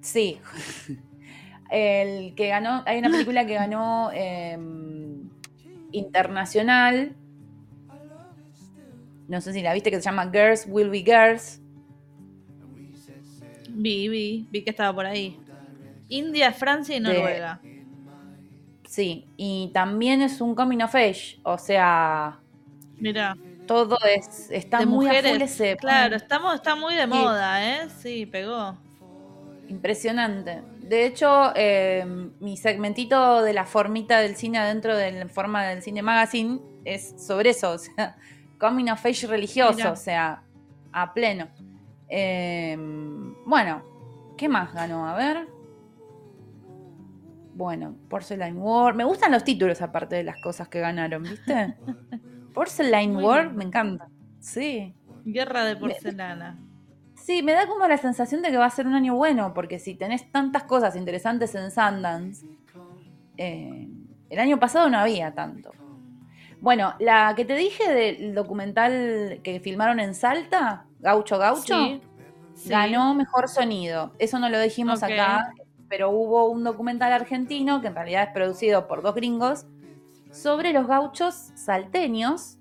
Sí. [LAUGHS] El que ganó, hay una película que ganó em, internacional. No sé si la viste, que se llama Girls Will Be Girls. Vi, vi, vi que estaba por ahí. India, Francia y Noruega. Sí, y también es un coming of age, o sea. Mira. Todo es. Está muy mujeres. claro, estamos, está muy de moda, ¿eh? Sí, pegó. Impresionante. De hecho, em, mi segmentito de la formita del cine adentro de la forma del cine magazine es sobre eso, [LAUGHS] o sea, coming of age religioso, o sea, a pleno. Em, bueno, ¿qué más ganó? A ver. Bueno, Porcelain War. Me gustan los títulos aparte de las cosas que ganaron, ¿viste? [LAUGHS] Porcelain War, me encanta. Sí. Guerra de porcelana. Sí, me da como la sensación de que va a ser un año bueno, porque si tenés tantas cosas interesantes en Sundance, eh, el año pasado no había tanto. Bueno, la que te dije del documental que filmaron en Salta, Gaucho Gaucho, ganó mejor sonido. Eso no lo dijimos acá. Pero hubo un documental argentino que en realidad es producido por dos gringos sobre los gauchos salteños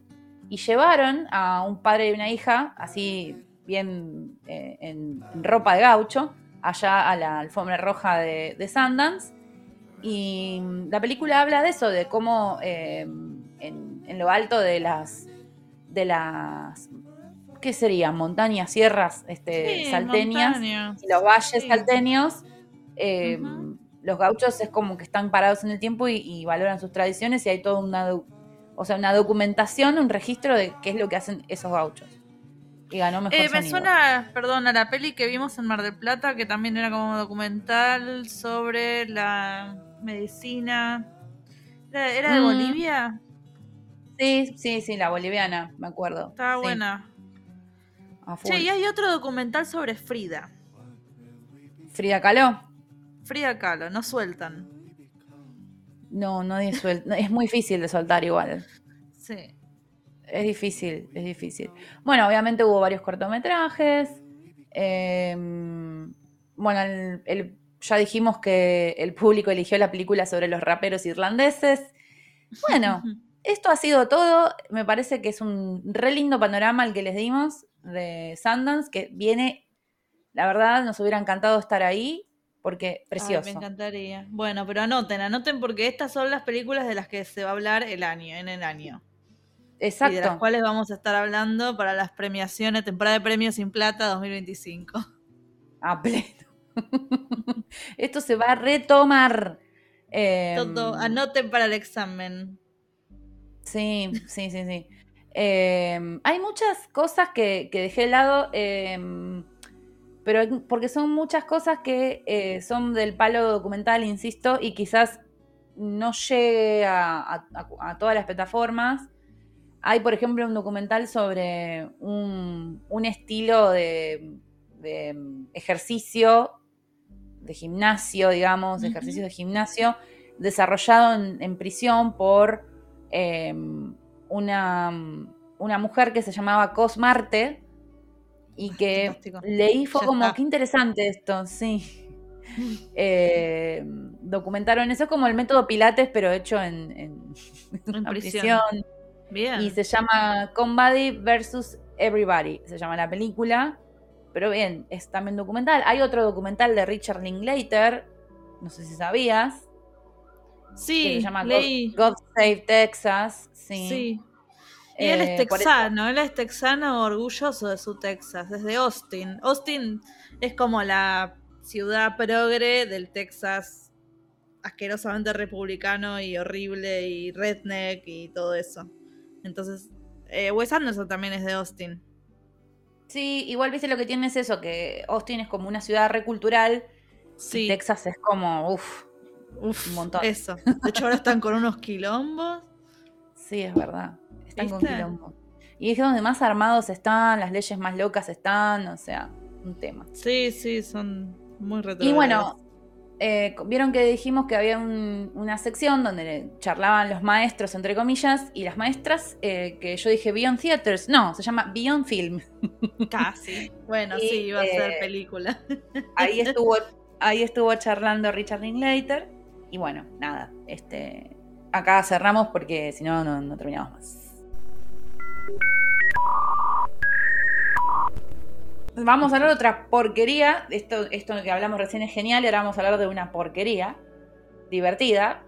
y llevaron a un padre y una hija, así bien eh, en, ropa de gaucho, allá a la alfombra roja de, de Sundance. Y la película habla de eso, de cómo eh, en, lo alto de las, de las, ¿qué serían? Montañas, sierras este, salteñas, y los valles salteños, eh, los gauchos es como que están parados en el tiempo y, valoran sus tradiciones y hay toda una, o sea, una documentación, un registro de qué es lo que hacen esos gauchos. Y ganó mejor eh, Me suena, perdón, a la peli que vimos en Mar del Plata, que también era como documental sobre la medicina. ¿Era, de mm. Bolivia? Sí, sí, sí, la boliviana, me acuerdo. Estaba buena. Che, y hay otro documental sobre Frida. ¿Frida Kahlo? Frida Kahlo, no sueltan. No, nadie suelta. es muy difícil de soltar igual. Sí. Es difícil, es difícil. Bueno, obviamente hubo varios cortometrajes. Em, bueno, el, ya dijimos que el público eligió la película sobre los raperos irlandeses. Bueno, [LAUGHS] esto ha sido todo. Me parece que es un re lindo panorama el que les dimos de Sundance, que viene, la verdad, nos hubiera encantado estar ahí, porque precioso. me encantaría. Bueno, pero anoten, anoten porque estas son las películas de las que se va a hablar el año, en el año. Exacto. Y de las cuales vamos a estar hablando para las premiaciones, temporada de premios sin plata 2025. A pleno. [LAUGHS] Esto se va a retomar. Todo, em, anoten para el examen. Sí, sí, sí, sí. Em, hay muchas cosas que, dejé de lado, em, pero porque son muchas cosas que eh, son del palo documental, insisto, y quizás no llegue a, todas las plataformas. Hay, por ejemplo, un documental sobre un, estilo de, ejercicio, de gimnasio, digamos, ejercicio de gimnasio, desarrollado en prisión por Em, una, una, mujer que se llamaba Cos Marte y que leí, fue como, qué interesante esto, sí. [LAUGHS] Em, documentaron eso como el método Pilates, pero hecho en, en, [LAUGHS] prisión. Y se llama Comedy versus Everybody, se llama la película. Pero bien, es también documental. Hay otro documental de Richard Linklater, no sé si sabías, Sí, se llama God, Save Texas. Sí. Y él es eh, texano, él es texano orgulloso de su Texas, desde Austin. Austin es como la ciudad progre del Texas asquerosamente republicano y horrible y redneck y todo eso. Entonces, eh, Wes Anderson también es de Austin. Sí, igual viste lo que tiene es eso, que Austin es como una ciudad recultural. Sí. Y Texas es como, uff, Uf, un montón. Eso. De hecho, ahora están con unos quilombos. [LAUGHS] Sí, es verdad. Están con quilombos. Y es donde más armados están, las leyes más locas están, o sea, un tema. Sí, sí, son muy retrogradas. Y bueno, eh, vieron que dijimos que había una sección donde charlaban los maestros, entre comillas, y las maestras, eh, que yo dije Beyond Theaters. No, se llama Beyond Film. [LAUGHS] Casi. Bueno, sí, iba a ser eh, película. [LAUGHS] ahí estuvo, ahí estuvo charlando Richard Linklater. Y bueno, nada, este, acá cerramos porque si no, no terminamos más. Vamos a hablar de otra porquería. Esto, esto que hablamos recién es genial. Y ahora vamos a hablar de una porquería divertida.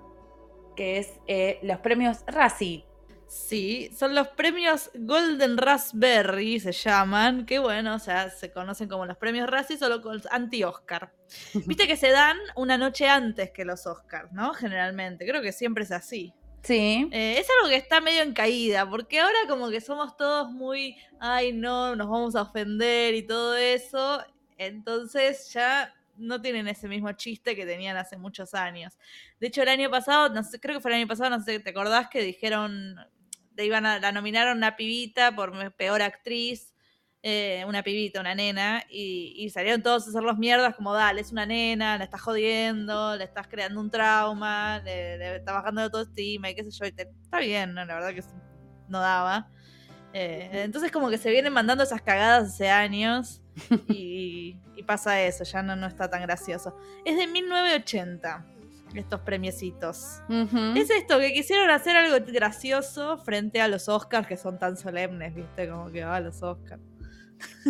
Que es eh, los premios Razzie. Sí, son los premios Golden Raspberry, se llaman. Que bueno, o sea, se conocen como los premios Razzie, solo con anti-Oscar. [LAUGHS] Viste que se dan una noche antes que los Oscars, ¿no? Generalmente. Creo que siempre es así. Sí. Eh, es algo que está medio en caída, porque ahora como que somos todos muy, ay no, nos vamos a ofender y todo eso. Entonces ya no tienen ese mismo chiste que tenían hace muchos años. De hecho, el año pasado, no sé, creo que fue el año pasado, no sé, ¿te acordás que dijeron iban a, la nominaron una pibita por peor actriz, eh, una pibita, una nena, y, salieron todos a hacer los mierdas como, dale, es una nena, la estás jodiendo, le estás creando un trauma, le, está bajando la autoestima y qué sé yo, y está bien, ¿no? la verdad que no daba. Eh, entonces como que se vienen mandando esas cagadas hace años [LAUGHS] y, pasa eso, ya no, no está tan gracioso. Es de 1980 estos premiecitos. Es esto, que quisieron hacer algo gracioso frente a los Oscars que son tan solemnes, ¿viste? Como que va a los Oscars.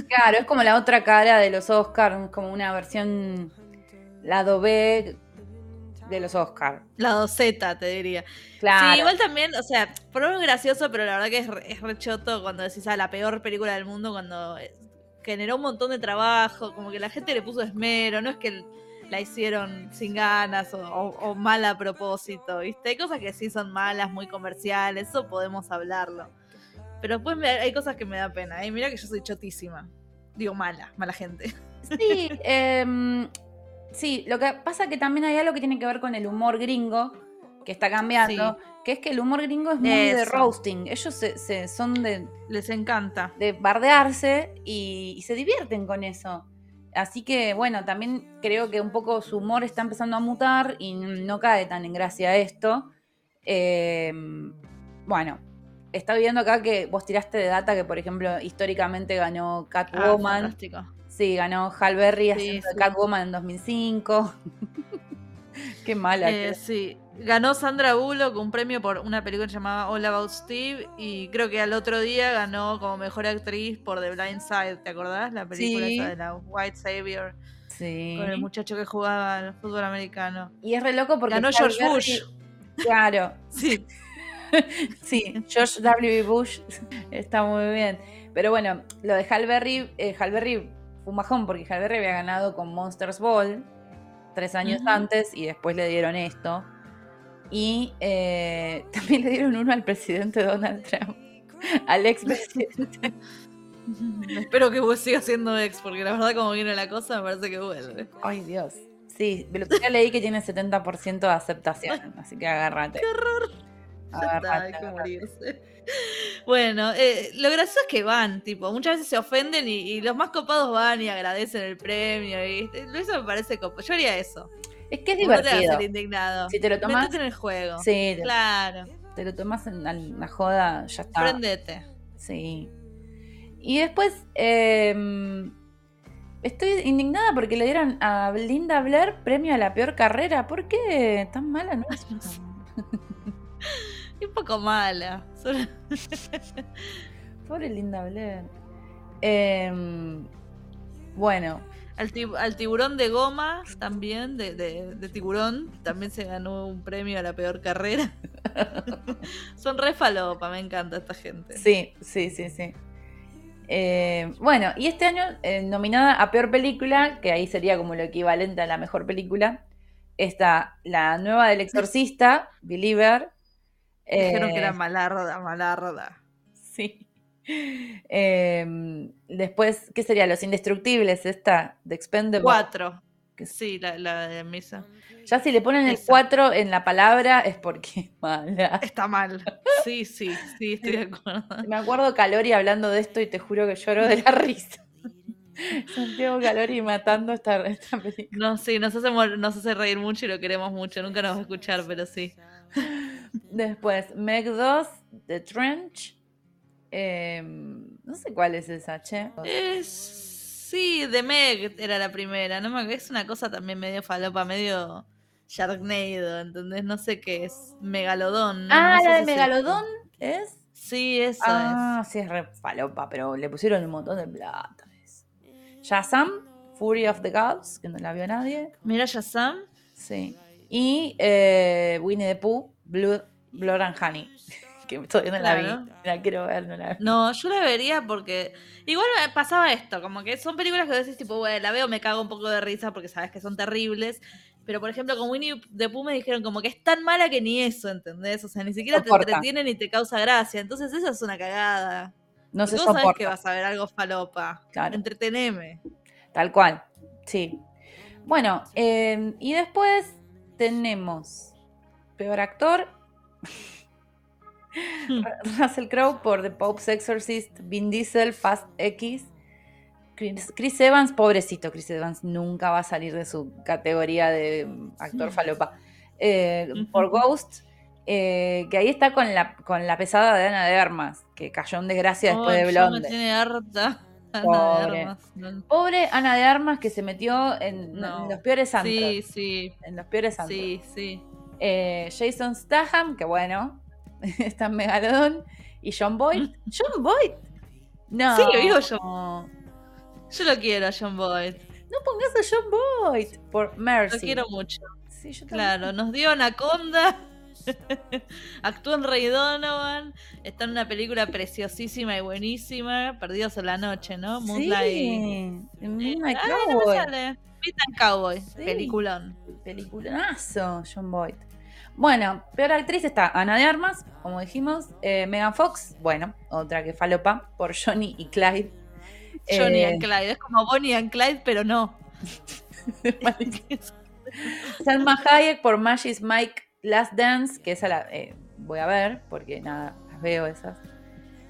Claro, es como la otra cara de los Oscars, como una versión lado B de los Oscars. Lado Z, te diría. Claro. Sí, igual también, o sea, por lo menos gracioso, pero la verdad que es, es rechoto cuando decís, a ah, la peor película del mundo, cuando eh, generó un montón de trabajo, como que la gente le puso esmero, no es que la hicieron sin ganas o, o, mal a propósito, ¿viste? Hay cosas que sí son malas, muy comerciales, eso podemos hablarlo. Pero después hay cosas que me da pena, ¿eh? Mira que yo soy chotísima. Digo, mala, mala gente. Sí, eh, Sí, lo que pasa es que también hay algo que tiene que ver con el humor gringo, que está cambiando, que es que el humor gringo es muy de roasting. Ellos se, son de... Les encanta. De bardearse y, se divierten con eso. Así que, bueno, también creo que un poco su humor está empezando a mutar y no cae tan en gracia esto. Em, bueno, está viendo acá que vos tiraste de data que, por ejemplo, históricamente ganó Catwoman. Ah, Sí, ganó Hal Berry haciendo Catwoman en 2005. [LAUGHS] Qué mala. Eh, sí, ganó Sandra Bullock un premio por una película llamada All About Steve y creo que al otro día ganó como mejor actriz por The Blind Side, ¿te acordás? La película esa de la White Savior. Sí. Con el muchacho que jugaba al fútbol americano. Y es re loco porque ganó George Bush. Claro. [LAUGHS] sí. [LAUGHS] sí, George W. Bush está muy bien. Pero bueno, lo de Hal Berry, eh, Hal Berry un bajón porque Jalberry había ganado con Monsters Ball tres años antes y después le dieron esto. Y eh, [LAUGHS] también le dieron uno al presidente Donald Trump, al ex presidente. [LAUGHS] Espero que vos sigas siendo ex, porque la verdad como viene la cosa me parece que vuelve. Ay Dios. Sí, pero ya leí que tiene 70% de aceptación, así que agárrate. ¡Qué horror! Hay que morirse. [LAUGHS] Bueno, eh, lo gracioso es que van, tipo, muchas veces se ofenden y, los más copados van y agradecen el premio. Y eso me parece copado. Yo haría eso. Es que es divertido. Te indignado. Si te lo tomas. en el juego. Sí, claro. Te lo tomas en la, joda, ya está. Prendete. Sí. Y después, em, estoy indignada porque le dieron a Linda Blair premio a la peor carrera. ¿Por qué? ¿Tan mala no [LAUGHS] poco mala. Pobre Linda Blair. Em, bueno. Al, tiburón de goma también, de, tiburón, también se ganó un premio a la peor carrera. [LAUGHS] Son re falopa, me encanta esta gente. Sí, sí, sí, sí. Em, bueno, y este año, eh, nominada a peor película, que ahí sería como lo equivalente a la mejor película, está la nueva del exorcista, Believer, Dijeron que era eh, malarda, malarda. Sí. Em, después, ¿qué sería? Los Indestructibles, esta, de Expendable. Cuatro. Sí, la, de misa. Ya si le ponen el cuatro en la palabra es porque es mala. Está mal. Sí, sí, sí, estoy de acuerdo. [LAUGHS] Me acuerdo Calori hablando de esto y te juro que lloro de la risa. [LAUGHS] Santiago Calori matando esta, esta película. No, sí, nos hace, nos hace reír mucho y lo queremos mucho. Nunca nos va a escuchar, pero sí. Después, Meg 2, The Trench. Em, no sé cuál es esa, che. Es, sí, The Meg era la primera. No me, es una cosa también medio falopa, medio Sharknado, ¿entendés? No sé qué es. Megalodón. Ah, la de Megalodón es. Sí, eso ah, sí, es re falopa, pero le pusieron un montón de plata. Shazam, Fury of the Gods, que no la vio nadie. Mira Shazam. Sí. Y eh, Winnie the Pooh, Blood, Blood and Honey. [LAUGHS] Que todavía no la vi. La quiero ver, no la vi. No, yo la vería porque. Igual pasaba esto, como que son películas que decís, tipo, bueno, la veo, me cago un poco de risa porque sabes que son terribles. Pero por ejemplo, con Winnie the Pooh me dijeron como que es tan mala que ni eso, ¿entendés? O sea, ni siquiera te entretiene ni te causa gracia. Entonces, esa es una cagada. No se sabes que vas a ver algo falopa. Claro. Entreteneme. Tal cual. Sí. Bueno, eh, y después tenemos peor actor. [LAUGHS] Russell Crowe por The Pope's Exorcist, Vin Diesel, Fast X. Chris Evans, pobrecito, Chris Evans nunca va a salir de su categoría de actor falopa. Eh, por Ghost, eh, que ahí está con la, con la pesada de Ana de Armas, que cayó en desgracia después de Blonde. me tiene harta. Ana de Armas. Pobre Ana de Armas que se metió en, los peores antros. Sí, sí. En los peores antros. Sí, sí. Eh, Jason Statham, que bueno, [LAUGHS] está en Megalodon. Y John Boyd. John Boyd. No. Sí, lo digo yo. Yo lo quiero, John Boyd. No pongas a John Boyd por Mercy. Lo quiero mucho. Sí, yo claro, nos dio Anaconda. [LAUGHS] Actúa en Rey Donovan. Está en una película preciosísima y buenísima. Perdidos en la noche, ¿no? Moonlight. Sí, Moonlight Cowboy. Cowboy. Peliculón. Peliculonazo, John Boyd. Bueno, peor actriz está Ana de Armas, como dijimos. Eh, Megan Fox, bueno, otra que falopa, por Johnny y Clyde. Johnny y eh, Clyde, es como Bonnie y Clyde, pero no. [LAUGHS] Salma Hayek por Magic's Mike Last Dance, que esa la eh, voy a ver, porque nada, las veo esas.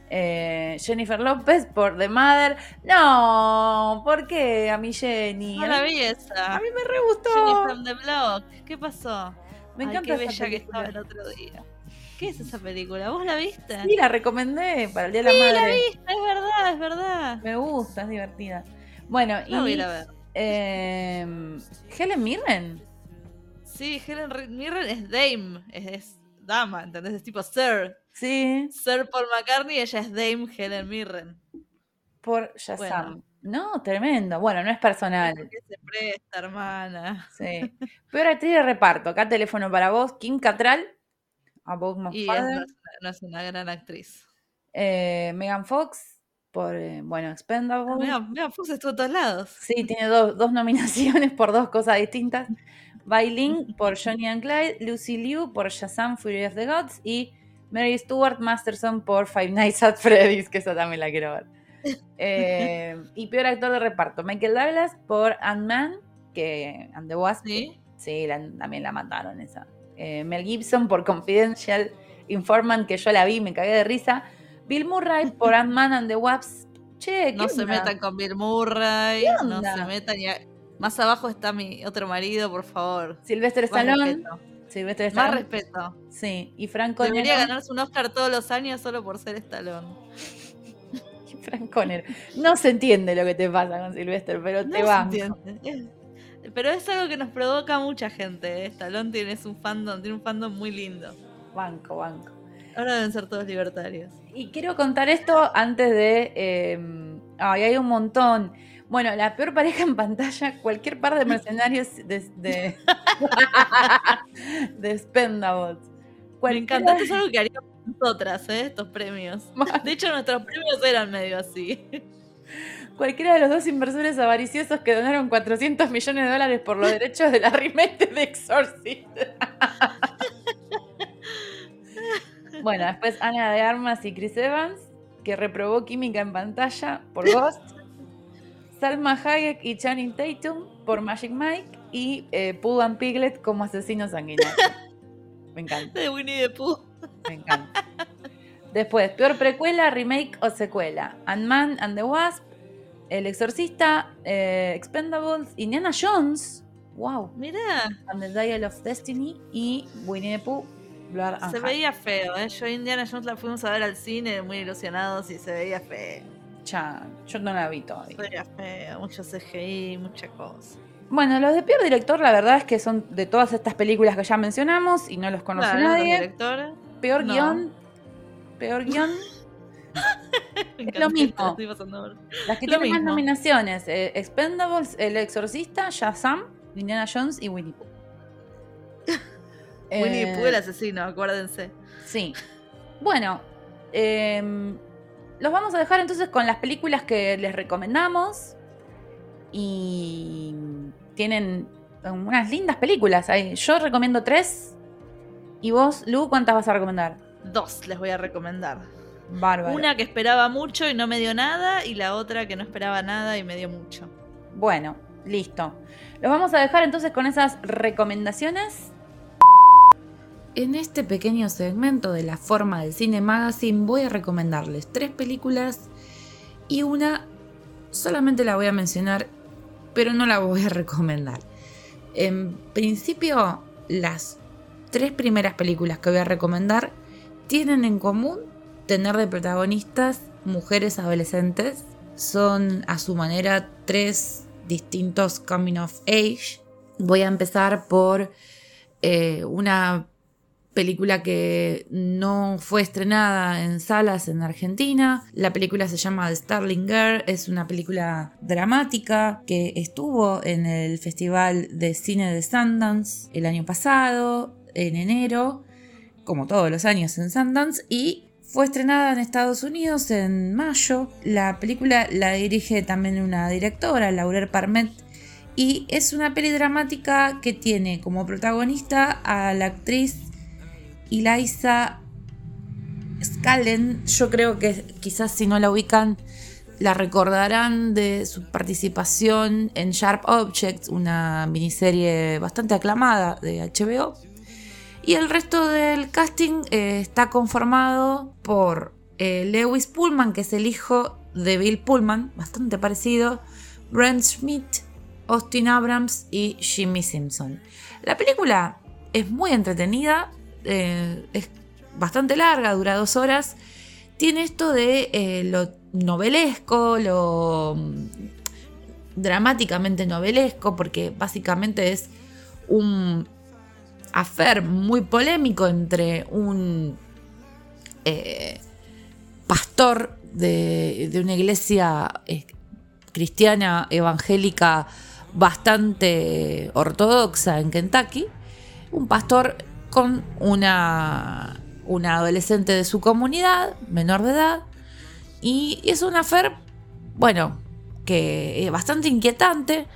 Eh, Jennifer López por The Mother. No, ¿por qué a mi Jenny? No la vi esa. A mí me re gustó. Jenny from the Block. ¿Qué pasó? Me encanta qué bella que estaba el otro día. ¿Qué es esa película? ¿Vos la viste? Sí, la recomendé para el Día de la Madre. Sí, la viste, es verdad, es verdad. Me gusta, es divertida. Bueno, y. Voy a ver. Eh, Helen Mirren. Sí, Helen Mirren es Dame, es, dama, ¿entendés? Es tipo Sir. Sí. Sir Paul McCartney, ella es Dame Helen Mirren. Por Shazam. No, tremendo. Bueno, no es personal. ¿Qué se presta, hermana? Sí. Peor actriz de reparto. Acá teléfono para vos. Kim Catral. About My y Father. no, es una gran actriz. Eh, Megan Fox. Por, eh, bueno, Expendables. Megan, Fox estuvo a todos lados. Sí, tiene dos nominaciones por dos cosas distintas. Bailing por Johnny and Clyde, Lucy Liu por Shazam Fury of the Gods y Mary Stuart Masterson por Five Nights at Freddy's, que esa también la quiero ver. [LAUGHS] Eh, y peor actor de reparto, Michael Douglas por Ant-Man, que and the Wasp. Sí, sí también la mataron esa. Eh, Mel Gibson por Confidential Informant, que yo la vi, me cagué de risa. Bill Murray [LAUGHS] por Ant-Man and the Wasp. Che, no se metan con Bill Murray, no se metan. Y más abajo está mi otro marido, por favor. Sylvester Stallone. Sylvester Stallone. Más respeto. Sí, y Frank Conner. Debería ganarse un Oscar todos los años solo por ser Stallone. [LAUGHS] Frank Conner. No se entiende lo que te pasa con Sylvester, pero te va. Pero es algo que nos provoca mucha gente. ¿eh? Stallone tiene un fandom, tiene un fandom muy lindo. Banco, banco. Ahora deben ser todos libertarios. Y quiero contar esto antes de. Eh, ay, hay un montón. Bueno, la peor pareja en pantalla, cualquier par de mercenarios de, de, [LAUGHS] de Spendables. Me encanta, esto es algo que haríamos nosotras, ¿eh? estos premios. De hecho, nuestros premios eran medio así. Cualquiera de los dos inversores avariciosos que donaron 400 millones de dólares por los derechos de la remake de Exorcist. [LAUGHS] bueno, después Ana de Armas y Chris Evans, que reprobó química en pantalla por Ghost. Salma Hayek y Channing Tatum por Magic Mike y eh, Pooh and Piglet como asesinos sanguinarios. [LAUGHS] Me encanta. De Winnie the Pooh. Me encanta. Después, peor precuela, remake o secuela. Ant-Man and the Wasp, El Exorcista, eh, Expendables, Indiana Jones. Wow. Mira. And the Dial of Destiny y Winnie the Pooh. se veía feo, ¿eh? Yo Indiana Jones la fuimos a ver al cine muy ilusionados y se veía feo yo no la vi todavía. Sería feo, mucho CGI, mucha cosa. Bueno, los de peor director, la verdad es que son de todas estas películas que ya mencionamos y no los conoce nadie. Peor guion. Peor guion. [LAUGHS] es lo mismo. Las que tienen más nominaciones: eh, Expendables, El Exorcista, Shazam, Indiana Jones y Winnie Pooh. [LAUGHS] Winnie Pooh, el eh, asesino, acuérdense. Sí. Bueno, eh, los vamos a dejar entonces con las películas que les recomendamos. Y tienen unas lindas películas. Yo recomiendo tres. ¿Y vos, Lu, cuántas vas a recomendar? Dos les voy a recomendar. Bárbaro. Una que esperaba mucho y no me dio nada. Y la otra que no esperaba nada y me dio mucho. Bueno, listo. Los vamos a dejar entonces con esas recomendaciones. En este pequeño segmento de la forma del cine magazine voy a recomendarles tres películas y una solamente la voy a mencionar, pero no la voy a recomendar. En principio, las tres primeras películas que voy a recomendar tienen en común tener de protagonistas mujeres adolescentes son a su manera tres distintos coming of age. Voy a empezar por eh, una película que no fue estrenada en salas en Argentina. La película se llama The Starling Girl, es una película dramática que estuvo en el Festival de Cine de Sundance el año pasado, en enero, como todos los años en Sundance, y fue estrenada en Estados Unidos en mayo. La película la dirige también una directora, Laurel Parmet, y es una peli dramática que tiene como protagonista a la actriz Eliza Scallen, yo creo que quizás si no la ubican, la recordarán de su participación en Sharp Objects, una miniserie bastante aclamada de HBO. Y el resto del casting eh, está conformado por eh, Lewis Pullman, que es el hijo de Bill Pullman, bastante parecido, Brent Schmidt, Austin Abrams y Jimmy Simpson. La película es muy entretenida, eh, es bastante larga, dura dos horas. Tiene esto de eh, lo novelesco, lo mm, dramáticamente novelesco, porque básicamente es un afer muy polémico entre un eh, pastor de, de, una iglesia cristiana evangélica bastante ortodoxa en Kentucky, un pastor con una, una adolescente de su comunidad, menor de edad, y es una fer, bueno, que es bastante inquietante.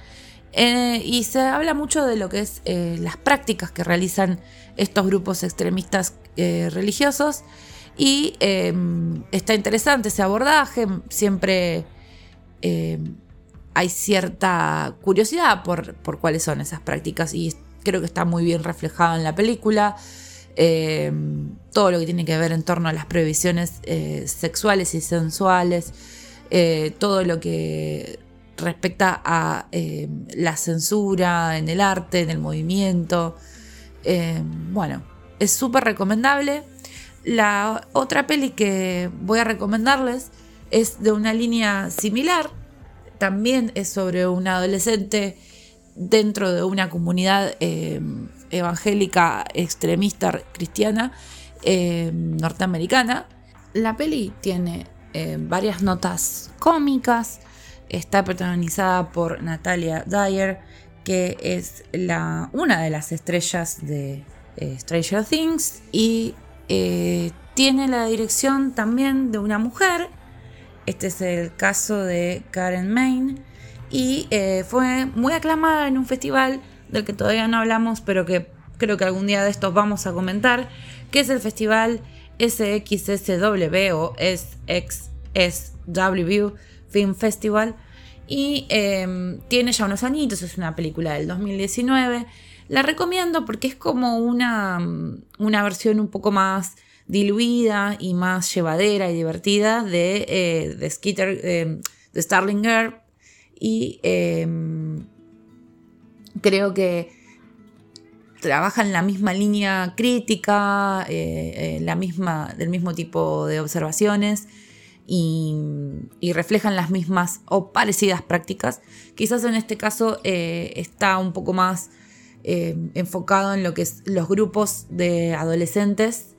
Eh, y se habla mucho de lo que es eh, las prácticas que realizan estos grupos extremistas eh, religiosos y em, está interesante ese abordaje, siempre em, hay cierta curiosidad por, por, cuáles son esas prácticas y creo que está muy bien reflejado en la película. Eh, todo lo que tiene que ver en torno a las prohibiciones eh, sexuales y sensuales, eh, todo lo que respecta a la censura en el arte, en el movimiento. bueno, es súper recomendable. La otra peli que voy a recomendarles es de una línea similar. También es sobre un adolescente dentro de una comunidad eh, evangélica extremista cristiana eh, norteamericana. La peli tiene eh, varias notas cómicas, está protagonizada por Natalia Dyer, que es la, una de las estrellas de Stranger Things, y tiene la dirección también de una mujer. Este es el caso de Karen Main y eh, fue muy aclamada en un festival del que todavía no hablamos, pero que creo que algún día de estos vamos a comentar, que es el festival SXSW o SXSW Film Festival. Y em, tiene ya unos añitos, es una película del 2019. La recomiendo porque es como una, una versión un poco más diluida y más llevadera y divertida de, eh, de Skitter, em, de Starling Girl, y em, creo que trabajan la misma línea crítica, eh, eh, la misma, del mismo tipo de observaciones y, reflejan las mismas o parecidas prácticas. Quizás en este caso eh, está un poco más enfocado en lo que es los grupos de adolescentes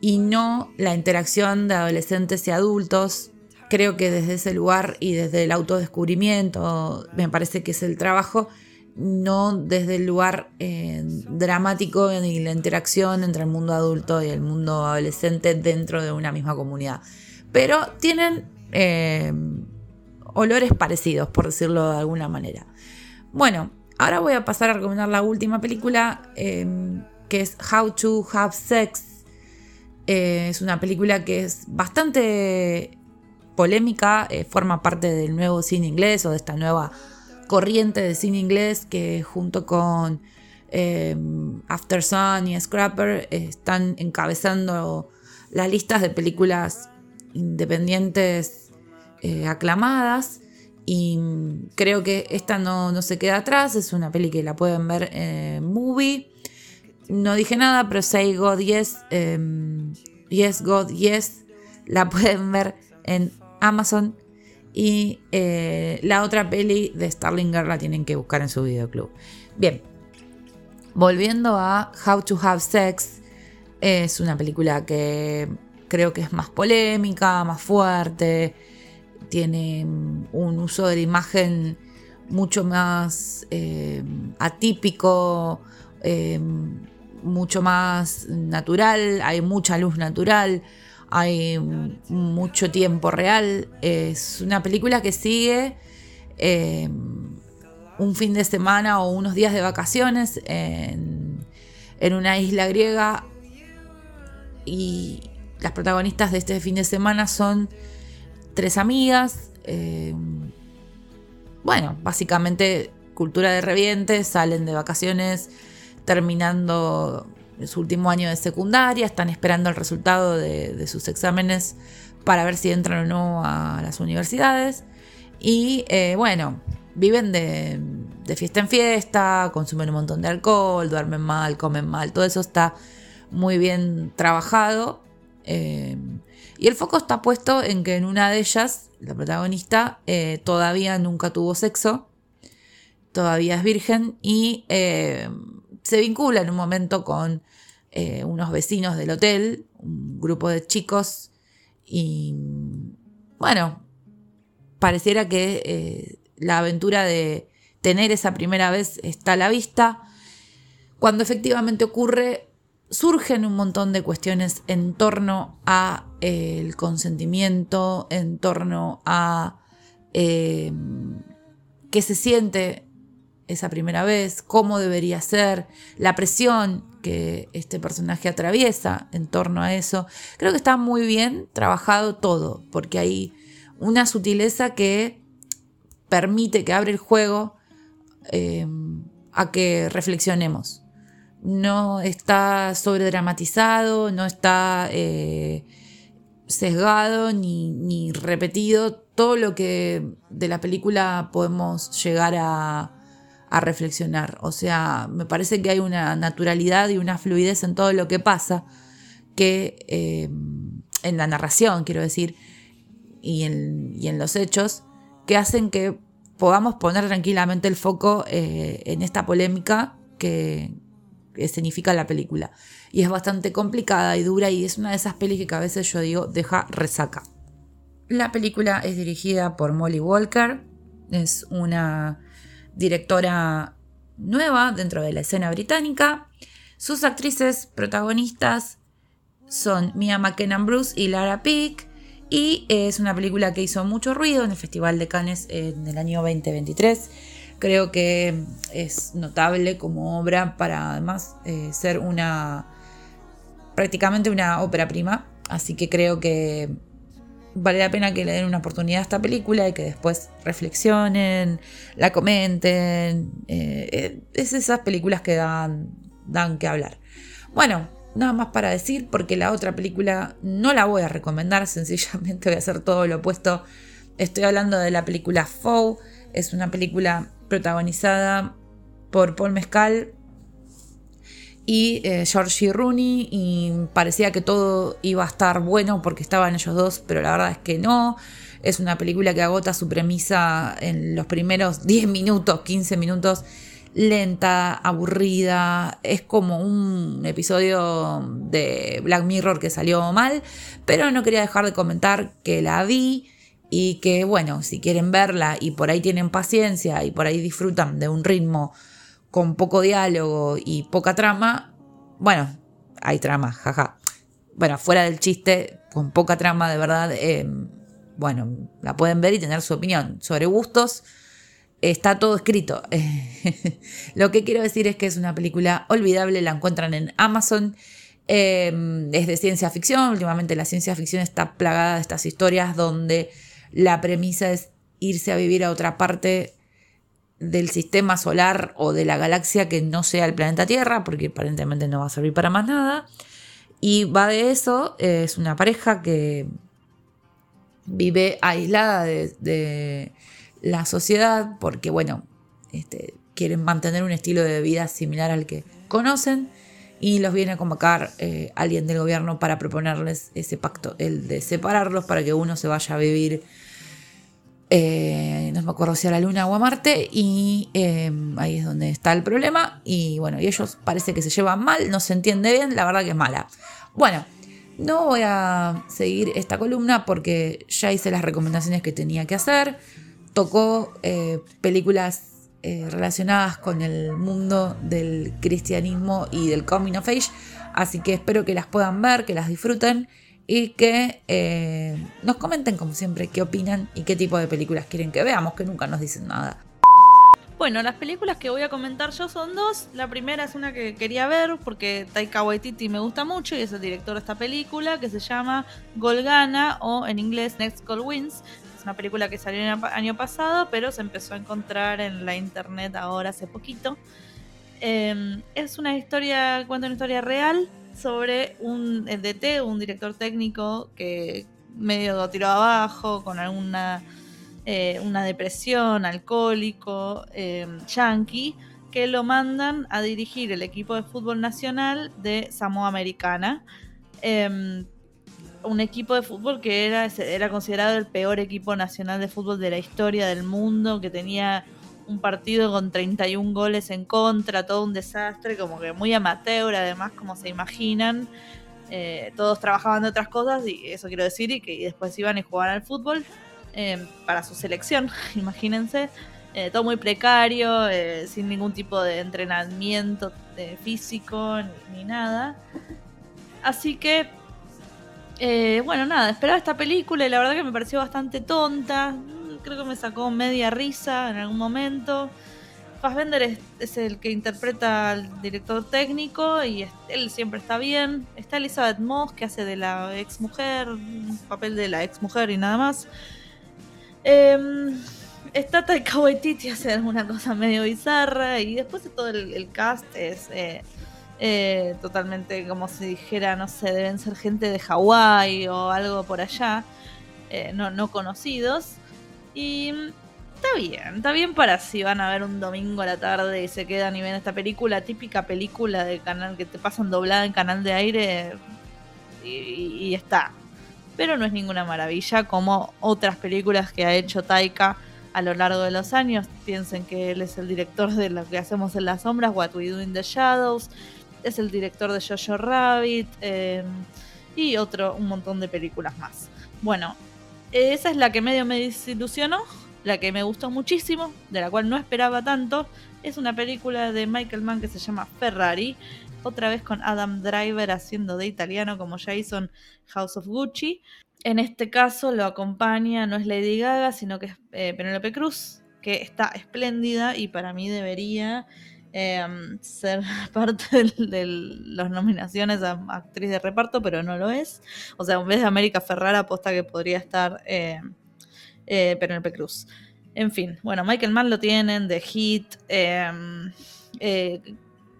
y no la interacción de adolescentes y adultos creo que desde ese lugar y desde el autodescubrimiento, me parece que es el trabajo, no desde el lugar eh, dramático y la interacción entre el mundo adulto y el mundo adolescente dentro de una misma comunidad. Pero tienen eh, olores parecidos, por decirlo de alguna manera. Bueno, ahora voy a pasar a recomendar la última película, eh, que es How to Have Sex. es una película que es bastante polémica, eh, forma parte del nuevo cine inglés o de esta nueva corriente de cine inglés que junto con eh, After Sun y Scrapper eh, están encabezando las listas de películas independientes aclamadas y creo que esta no, no, se queda atrás, es una peli que la pueden ver en Movie. No dije nada, pero Say God Yes, Yes God Yes, la [LAUGHS] pueden ver en Amazon. Y eh, la otra peli de Starling Girl la tienen que buscar en su videoclub. Bien, volviendo a How to Have Sex, es una película que creo que es más polémica, más fuerte, tiene un uso de la imagen mucho más eh, atípico, eh, mucho más natural, hay mucha luz natural, hay mucho tiempo real. Es una película que sigue eh, un fin de semana o unos días de vacaciones en, una isla griega y las protagonistas de este fin de semana son tres amigas. Eh, bueno, básicamente cultura de revientes, salen de vacaciones terminando su último año de secundaria, están esperando el resultado de, sus exámenes para ver si entran o no a las universidades. Y eh, bueno, viven de, fiesta en fiesta, consumen un montón de alcohol, duermen mal, comen mal, todo eso está muy bien trabajado. Eh, y el foco está puesto en que en una de ellas, la protagonista, eh, todavía nunca tuvo sexo, todavía es virgen y se vincula en un momento con eh, unos vecinos del hotel, un grupo de chicos, y bueno, pareciera que eh, la aventura de tener esa primera vez está a la vista. Cuando efectivamente ocurre, surgen un montón de cuestiones en torno a eh, el consentimiento, en torno a qué se siente esa primera vez, cómo debería ser, la presión que este personaje atraviesa en torno a eso. Creo que está muy bien trabajado todo, porque hay una sutileza que permite, que abre el juego eh, a que reflexionemos. No está sobredramatizado, no está eh, sesgado ni, ni repetido todo lo que de la película podemos llegar a, a reflexionar. O sea, me parece que hay una naturalidad y una fluidez en todo lo que pasa, que eh, en la narración, quiero decir, y en, los hechos, que hacen que podamos poner tranquilamente el foco eh, en esta polémica que, significa la película. Y es bastante complicada y dura y es una de esas pelis que a veces yo digo deja resaca. La película es dirigida por Molly Walker, es una directora nueva dentro de la escena británica. Sus actrices protagonistas son Mia McKenna Bruce y Lara Pick. Y es una película que hizo mucho ruido en el Festival de Cannes en el año 2023. Creo que es notable como obra para además eh, ser una prácticamente una ópera prima. Así que creo que vale la pena que le den una oportunidad a esta película y que después reflexionen, la comenten. Eh, eh, es esas películas que dan, dan que hablar. Bueno, nada más para decir, porque la otra película no la voy a recomendar, [LAUGHS] sencillamente voy a hacer todo lo opuesto. Estoy hablando de la película Foe, es una película protagonizada por Paul Mescal y eh, Georgie Rooney y parecía que todo iba a estar bueno porque estaban ellos dos, pero la verdad es que no. Es una película que agota su premisa en los primeros [LAUGHS] 10 minutos, 15 minutos, lenta, aburrida. Es como un episodio de Black Mirror que salió mal, pero no quería dejar de comentar que la vi y que bueno, si quieren verla y por ahí tienen paciencia y por ahí disfrutan de un ritmo con poco diálogo y poca trama, bueno, hay trama, jaja. Bueno, fuera del chiste, con poca trama de verdad, em, bueno, la pueden ver y tener su opinión. Sobre gustos, está todo escrito. [LAUGHS] Lo que quiero decir es que es una película olvidable, la encuentran en Amazon. Em, es de ciencia ficción, últimamente la ciencia ficción está plagada de estas historias donde la premisa es irse a vivir a otra parte del sistema solar o de la galaxia que no sea el planeta Tierra, porque aparentemente no va a servir para más nada. Y va de eso, es una pareja que vive aislada de, la sociedad porque, bueno, este, quieren mantener un estilo de vida similar al que conocen y los viene a convocar eh, alguien del gobierno para proponerles ese pacto, el de separarlos para que uno se vaya a vivir eh, no me acuerdo si a la Luna o a Marte, y em, ahí es donde está el problema. Y bueno, y ellos parece que se llevan mal, no se entiende bien, la verdad que es mala. Bueno, no voy a seguir esta columna porque ya hice las recomendaciones que tenía que hacer. Tocó eh, películas eh, relacionadas con el mundo del cristianismo y del coming of age. Así que espero que las puedan ver, que las disfruten y que eh, nos comenten como siempre qué opinan y qué tipo de películas quieren que veamos, que nunca nos dicen nada. Bueno, las películas que voy a comentar yo son dos. La primera es una que quería ver porque Taika Waititi me gusta mucho y es el director de esta película que se llama Golgana o en inglés Next Goal Wins una película que salió el año pasado, pero se empezó a encontrar en la internet ahora hace poquito. Em, es una historia, cuenta una historia real sobre un DT, un director técnico que medio tiró abajo con alguna eh, una depresión, alcohólico, eh, que lo mandan a dirigir el equipo de fútbol nacional de Samoa Americana. Em, un equipo de fútbol que era, era considerado el peor equipo nacional de fútbol de la historia del mundo, que tenía un partido con 31 goles en contra, todo un desastre, como que muy amateur, además, como se imaginan. Eh, todos trabajaban de otras cosas, y eso quiero decir, y que después iban y jugaban al fútbol eh, para su selección, [LAUGHS] imagínense. Eh, todo muy precario, sin ningún tipo de entrenamiento físico ni nada. Así que bueno, nada, esperaba esta película y la verdad que me pareció bastante tonta. Creo que me sacó media risa en algún momento. Fassbender es, el que interpreta al director técnico y él siempre está bien. Está Elizabeth Moss, que hace de la ex mujer, papel de la ex mujer y nada más. Em, está Taika Waititi, hace alguna cosa medio bizarra y después de todo el, cast es... Eh, eh, totalmente como si dijera, no sé, deben ser gente de Hawái o algo por allá, eh, no, no conocidos. Y está bien, está bien para si van a ver un domingo a la tarde y se quedan y ven esta película, típica película de canal que te pasan doblada en canal de aire y, está. Pero no es ninguna maravilla como otras películas que ha hecho Taika a lo largo de los años. Piensen que él es el director de lo que hacemos en las sombras, What We Do in the Shadows, es el director de Jojo Rabbit em, y otro, un montón de películas más. Bueno, esa es la que medio me desilusionó, la que me gustó muchísimo, de la cual no esperaba tanto. Es una película de Michael Mann que se llama Ferrari, otra vez con Adam Driver haciendo de italiano como en House of Gucci. En este caso lo acompaña, no es Lady Gaga, sino que es eh, Penelope Cruz, que está espléndida y para mí debería Em, ser [LAUGHS] parte de, las nominaciones a actriz de reparto, pero no lo es. O sea, en vez de América Ferrara, aposta que podría estar eh, eh, Penelope Cruz. En fin, bueno, Michael Mann lo tienen, The Hit, em, eh,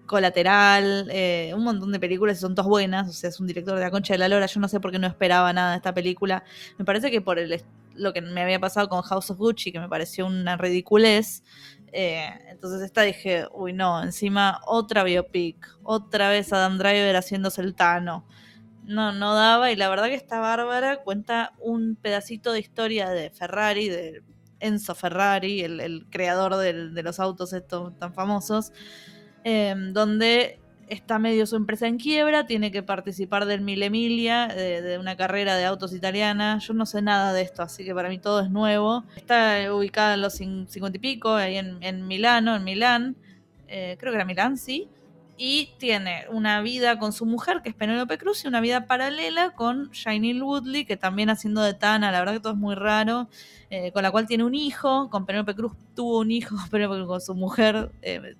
Colateral, un montón de películas y son todas buenas. O sea, es un director de La Concha de la Lora. Yo no sé por qué no esperaba nada de esta película. Me parece que por el, lo que me había pasado con House of Gucci, que me pareció una ridiculez. Eh, entonces esta dije, uy no, encima otra biopic, otra vez Adam Driver haciéndose el Tano. No, no daba y la verdad que está bárbara, cuenta un pedacito de historia de Ferrari, de Enzo Ferrari, el, creador de los autos estos tan famosos, eh, donde está medio su empresa en quiebra, tiene que participar del Mille Emilia, de, una carrera de autos italiana. Yo no sé nada de esto, así que para mí todo es nuevo. Está ubicada en los cincuenta y pico, ahí en, Milano, en Milán. Eh, creo que era Milán, sí. Y tiene una vida con su mujer, que es Penélope Cruz, y una vida paralela con Shainil Woodley, que también haciendo de Tana, la verdad que todo es muy raro, eh, con la cual tiene un hijo, con Penélope Cruz tuvo un hijo, [LAUGHS] pero con su mujer eh,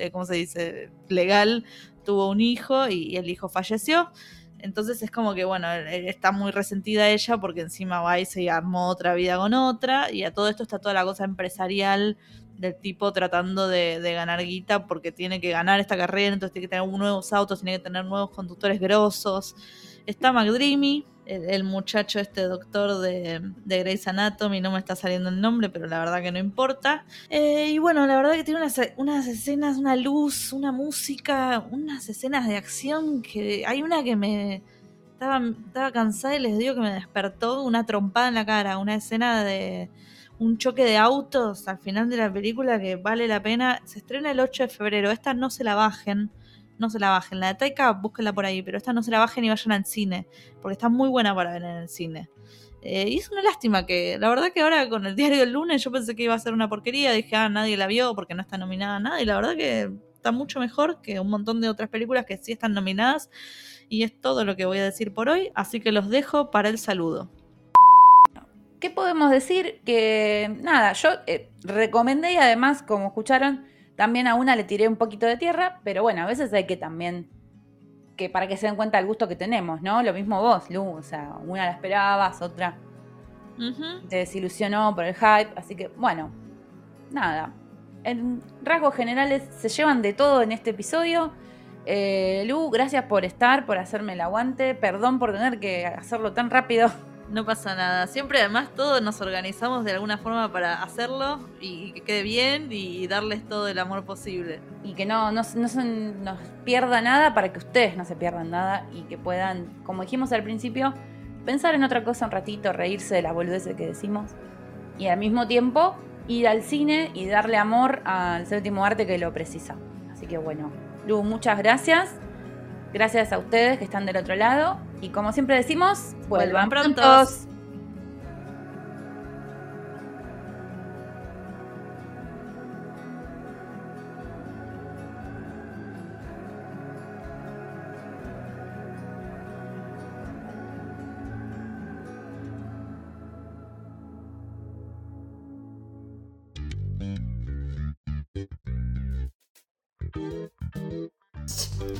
eh, ¿cómo se dice?, legal, tuvo un hijo y, el hijo falleció. Entonces es como que, bueno, está muy resentida ella porque encima va y se armó otra vida con otra y a todo esto está toda la cosa empresarial del tipo tratando de, de, ganar guita porque tiene que ganar esta carrera, entonces tiene que tener nuevos autos, tiene que tener nuevos conductores grosos. Está McDreamy, el, muchacho, este doctor de, de, Grey's Anatomy, no me está saliendo el nombre, pero la verdad que no importa. Eh, y bueno, la verdad que tiene unas, escenas, una luz, una música, unas escenas de acción que hay una que me estaba, estaba cansada y les digo que me despertó una trompada en la cara, una escena de un choque de autos al final de la película que vale la pena. Se estrena el 8 de febrero, esta no se la bajen, no se la bajen. La de Taika, búsquenla por ahí, pero esta no se la bajen y vayan al cine, porque está muy buena para ver en el cine. Eh, y es una lástima que, la verdad que ahora con el diario del lunes yo pensé que iba a ser una porquería, dije, ah, nadie la vio porque no está nominada nada, y la verdad que está mucho mejor que un montón de otras películas que sí están nominadas. Y es todo lo que voy a decir por hoy, así que los dejo para el saludo. ¿Qué podemos decir? Que nada, yo eh, recomendé y además, como escucharon, también a una le tiré un poquito de tierra, pero bueno, a veces hay que también, que para que se den cuenta del gusto que tenemos, ¿no? Lo mismo vos, Lu, o sea, una la esperabas, otra te desilusionó por el hype, así que bueno, nada. En rasgos generales se llevan de todo en este episodio. Eh, Lu, gracias por estar, por hacerme el aguante. Perdón por tener que hacerlo tan rápido. No pasa nada. Siempre además todos nos organizamos de alguna forma para hacerlo y que quede bien y darles todo el amor posible. Y que no, no, no se nos pierda nada para que ustedes no se pierdan nada y que puedan, como dijimos al principio, pensar en otra cosa un ratito, reírse de las boludeces que decimos. Y al mismo tiempo ir al cine y darle amor al séptimo arte que lo precisa. Así que bueno, Lu, muchas gracias. Gracias a ustedes que están del otro lado. Y como siempre decimos, vuelvan, prontos.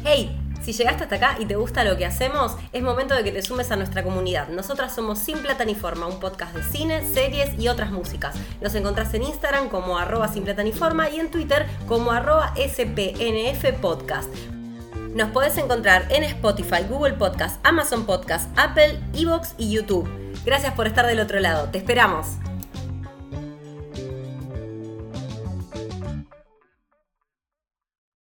Hey, si llegaste hasta acá y te gusta lo que hacemos, es momento de que te sumes a nuestra comunidad. Nosotras somos Sin Plata ni un podcast de cine, series y otras músicas. Nos encontrás en Instagram como arroba Sin y en Twitter como arroba SPNF Podcast. Nos podés encontrar en Spotify, Google Podcast, Amazon Podcast, Apple, Evox y YouTube. Gracias por estar del otro lado. Te esperamos.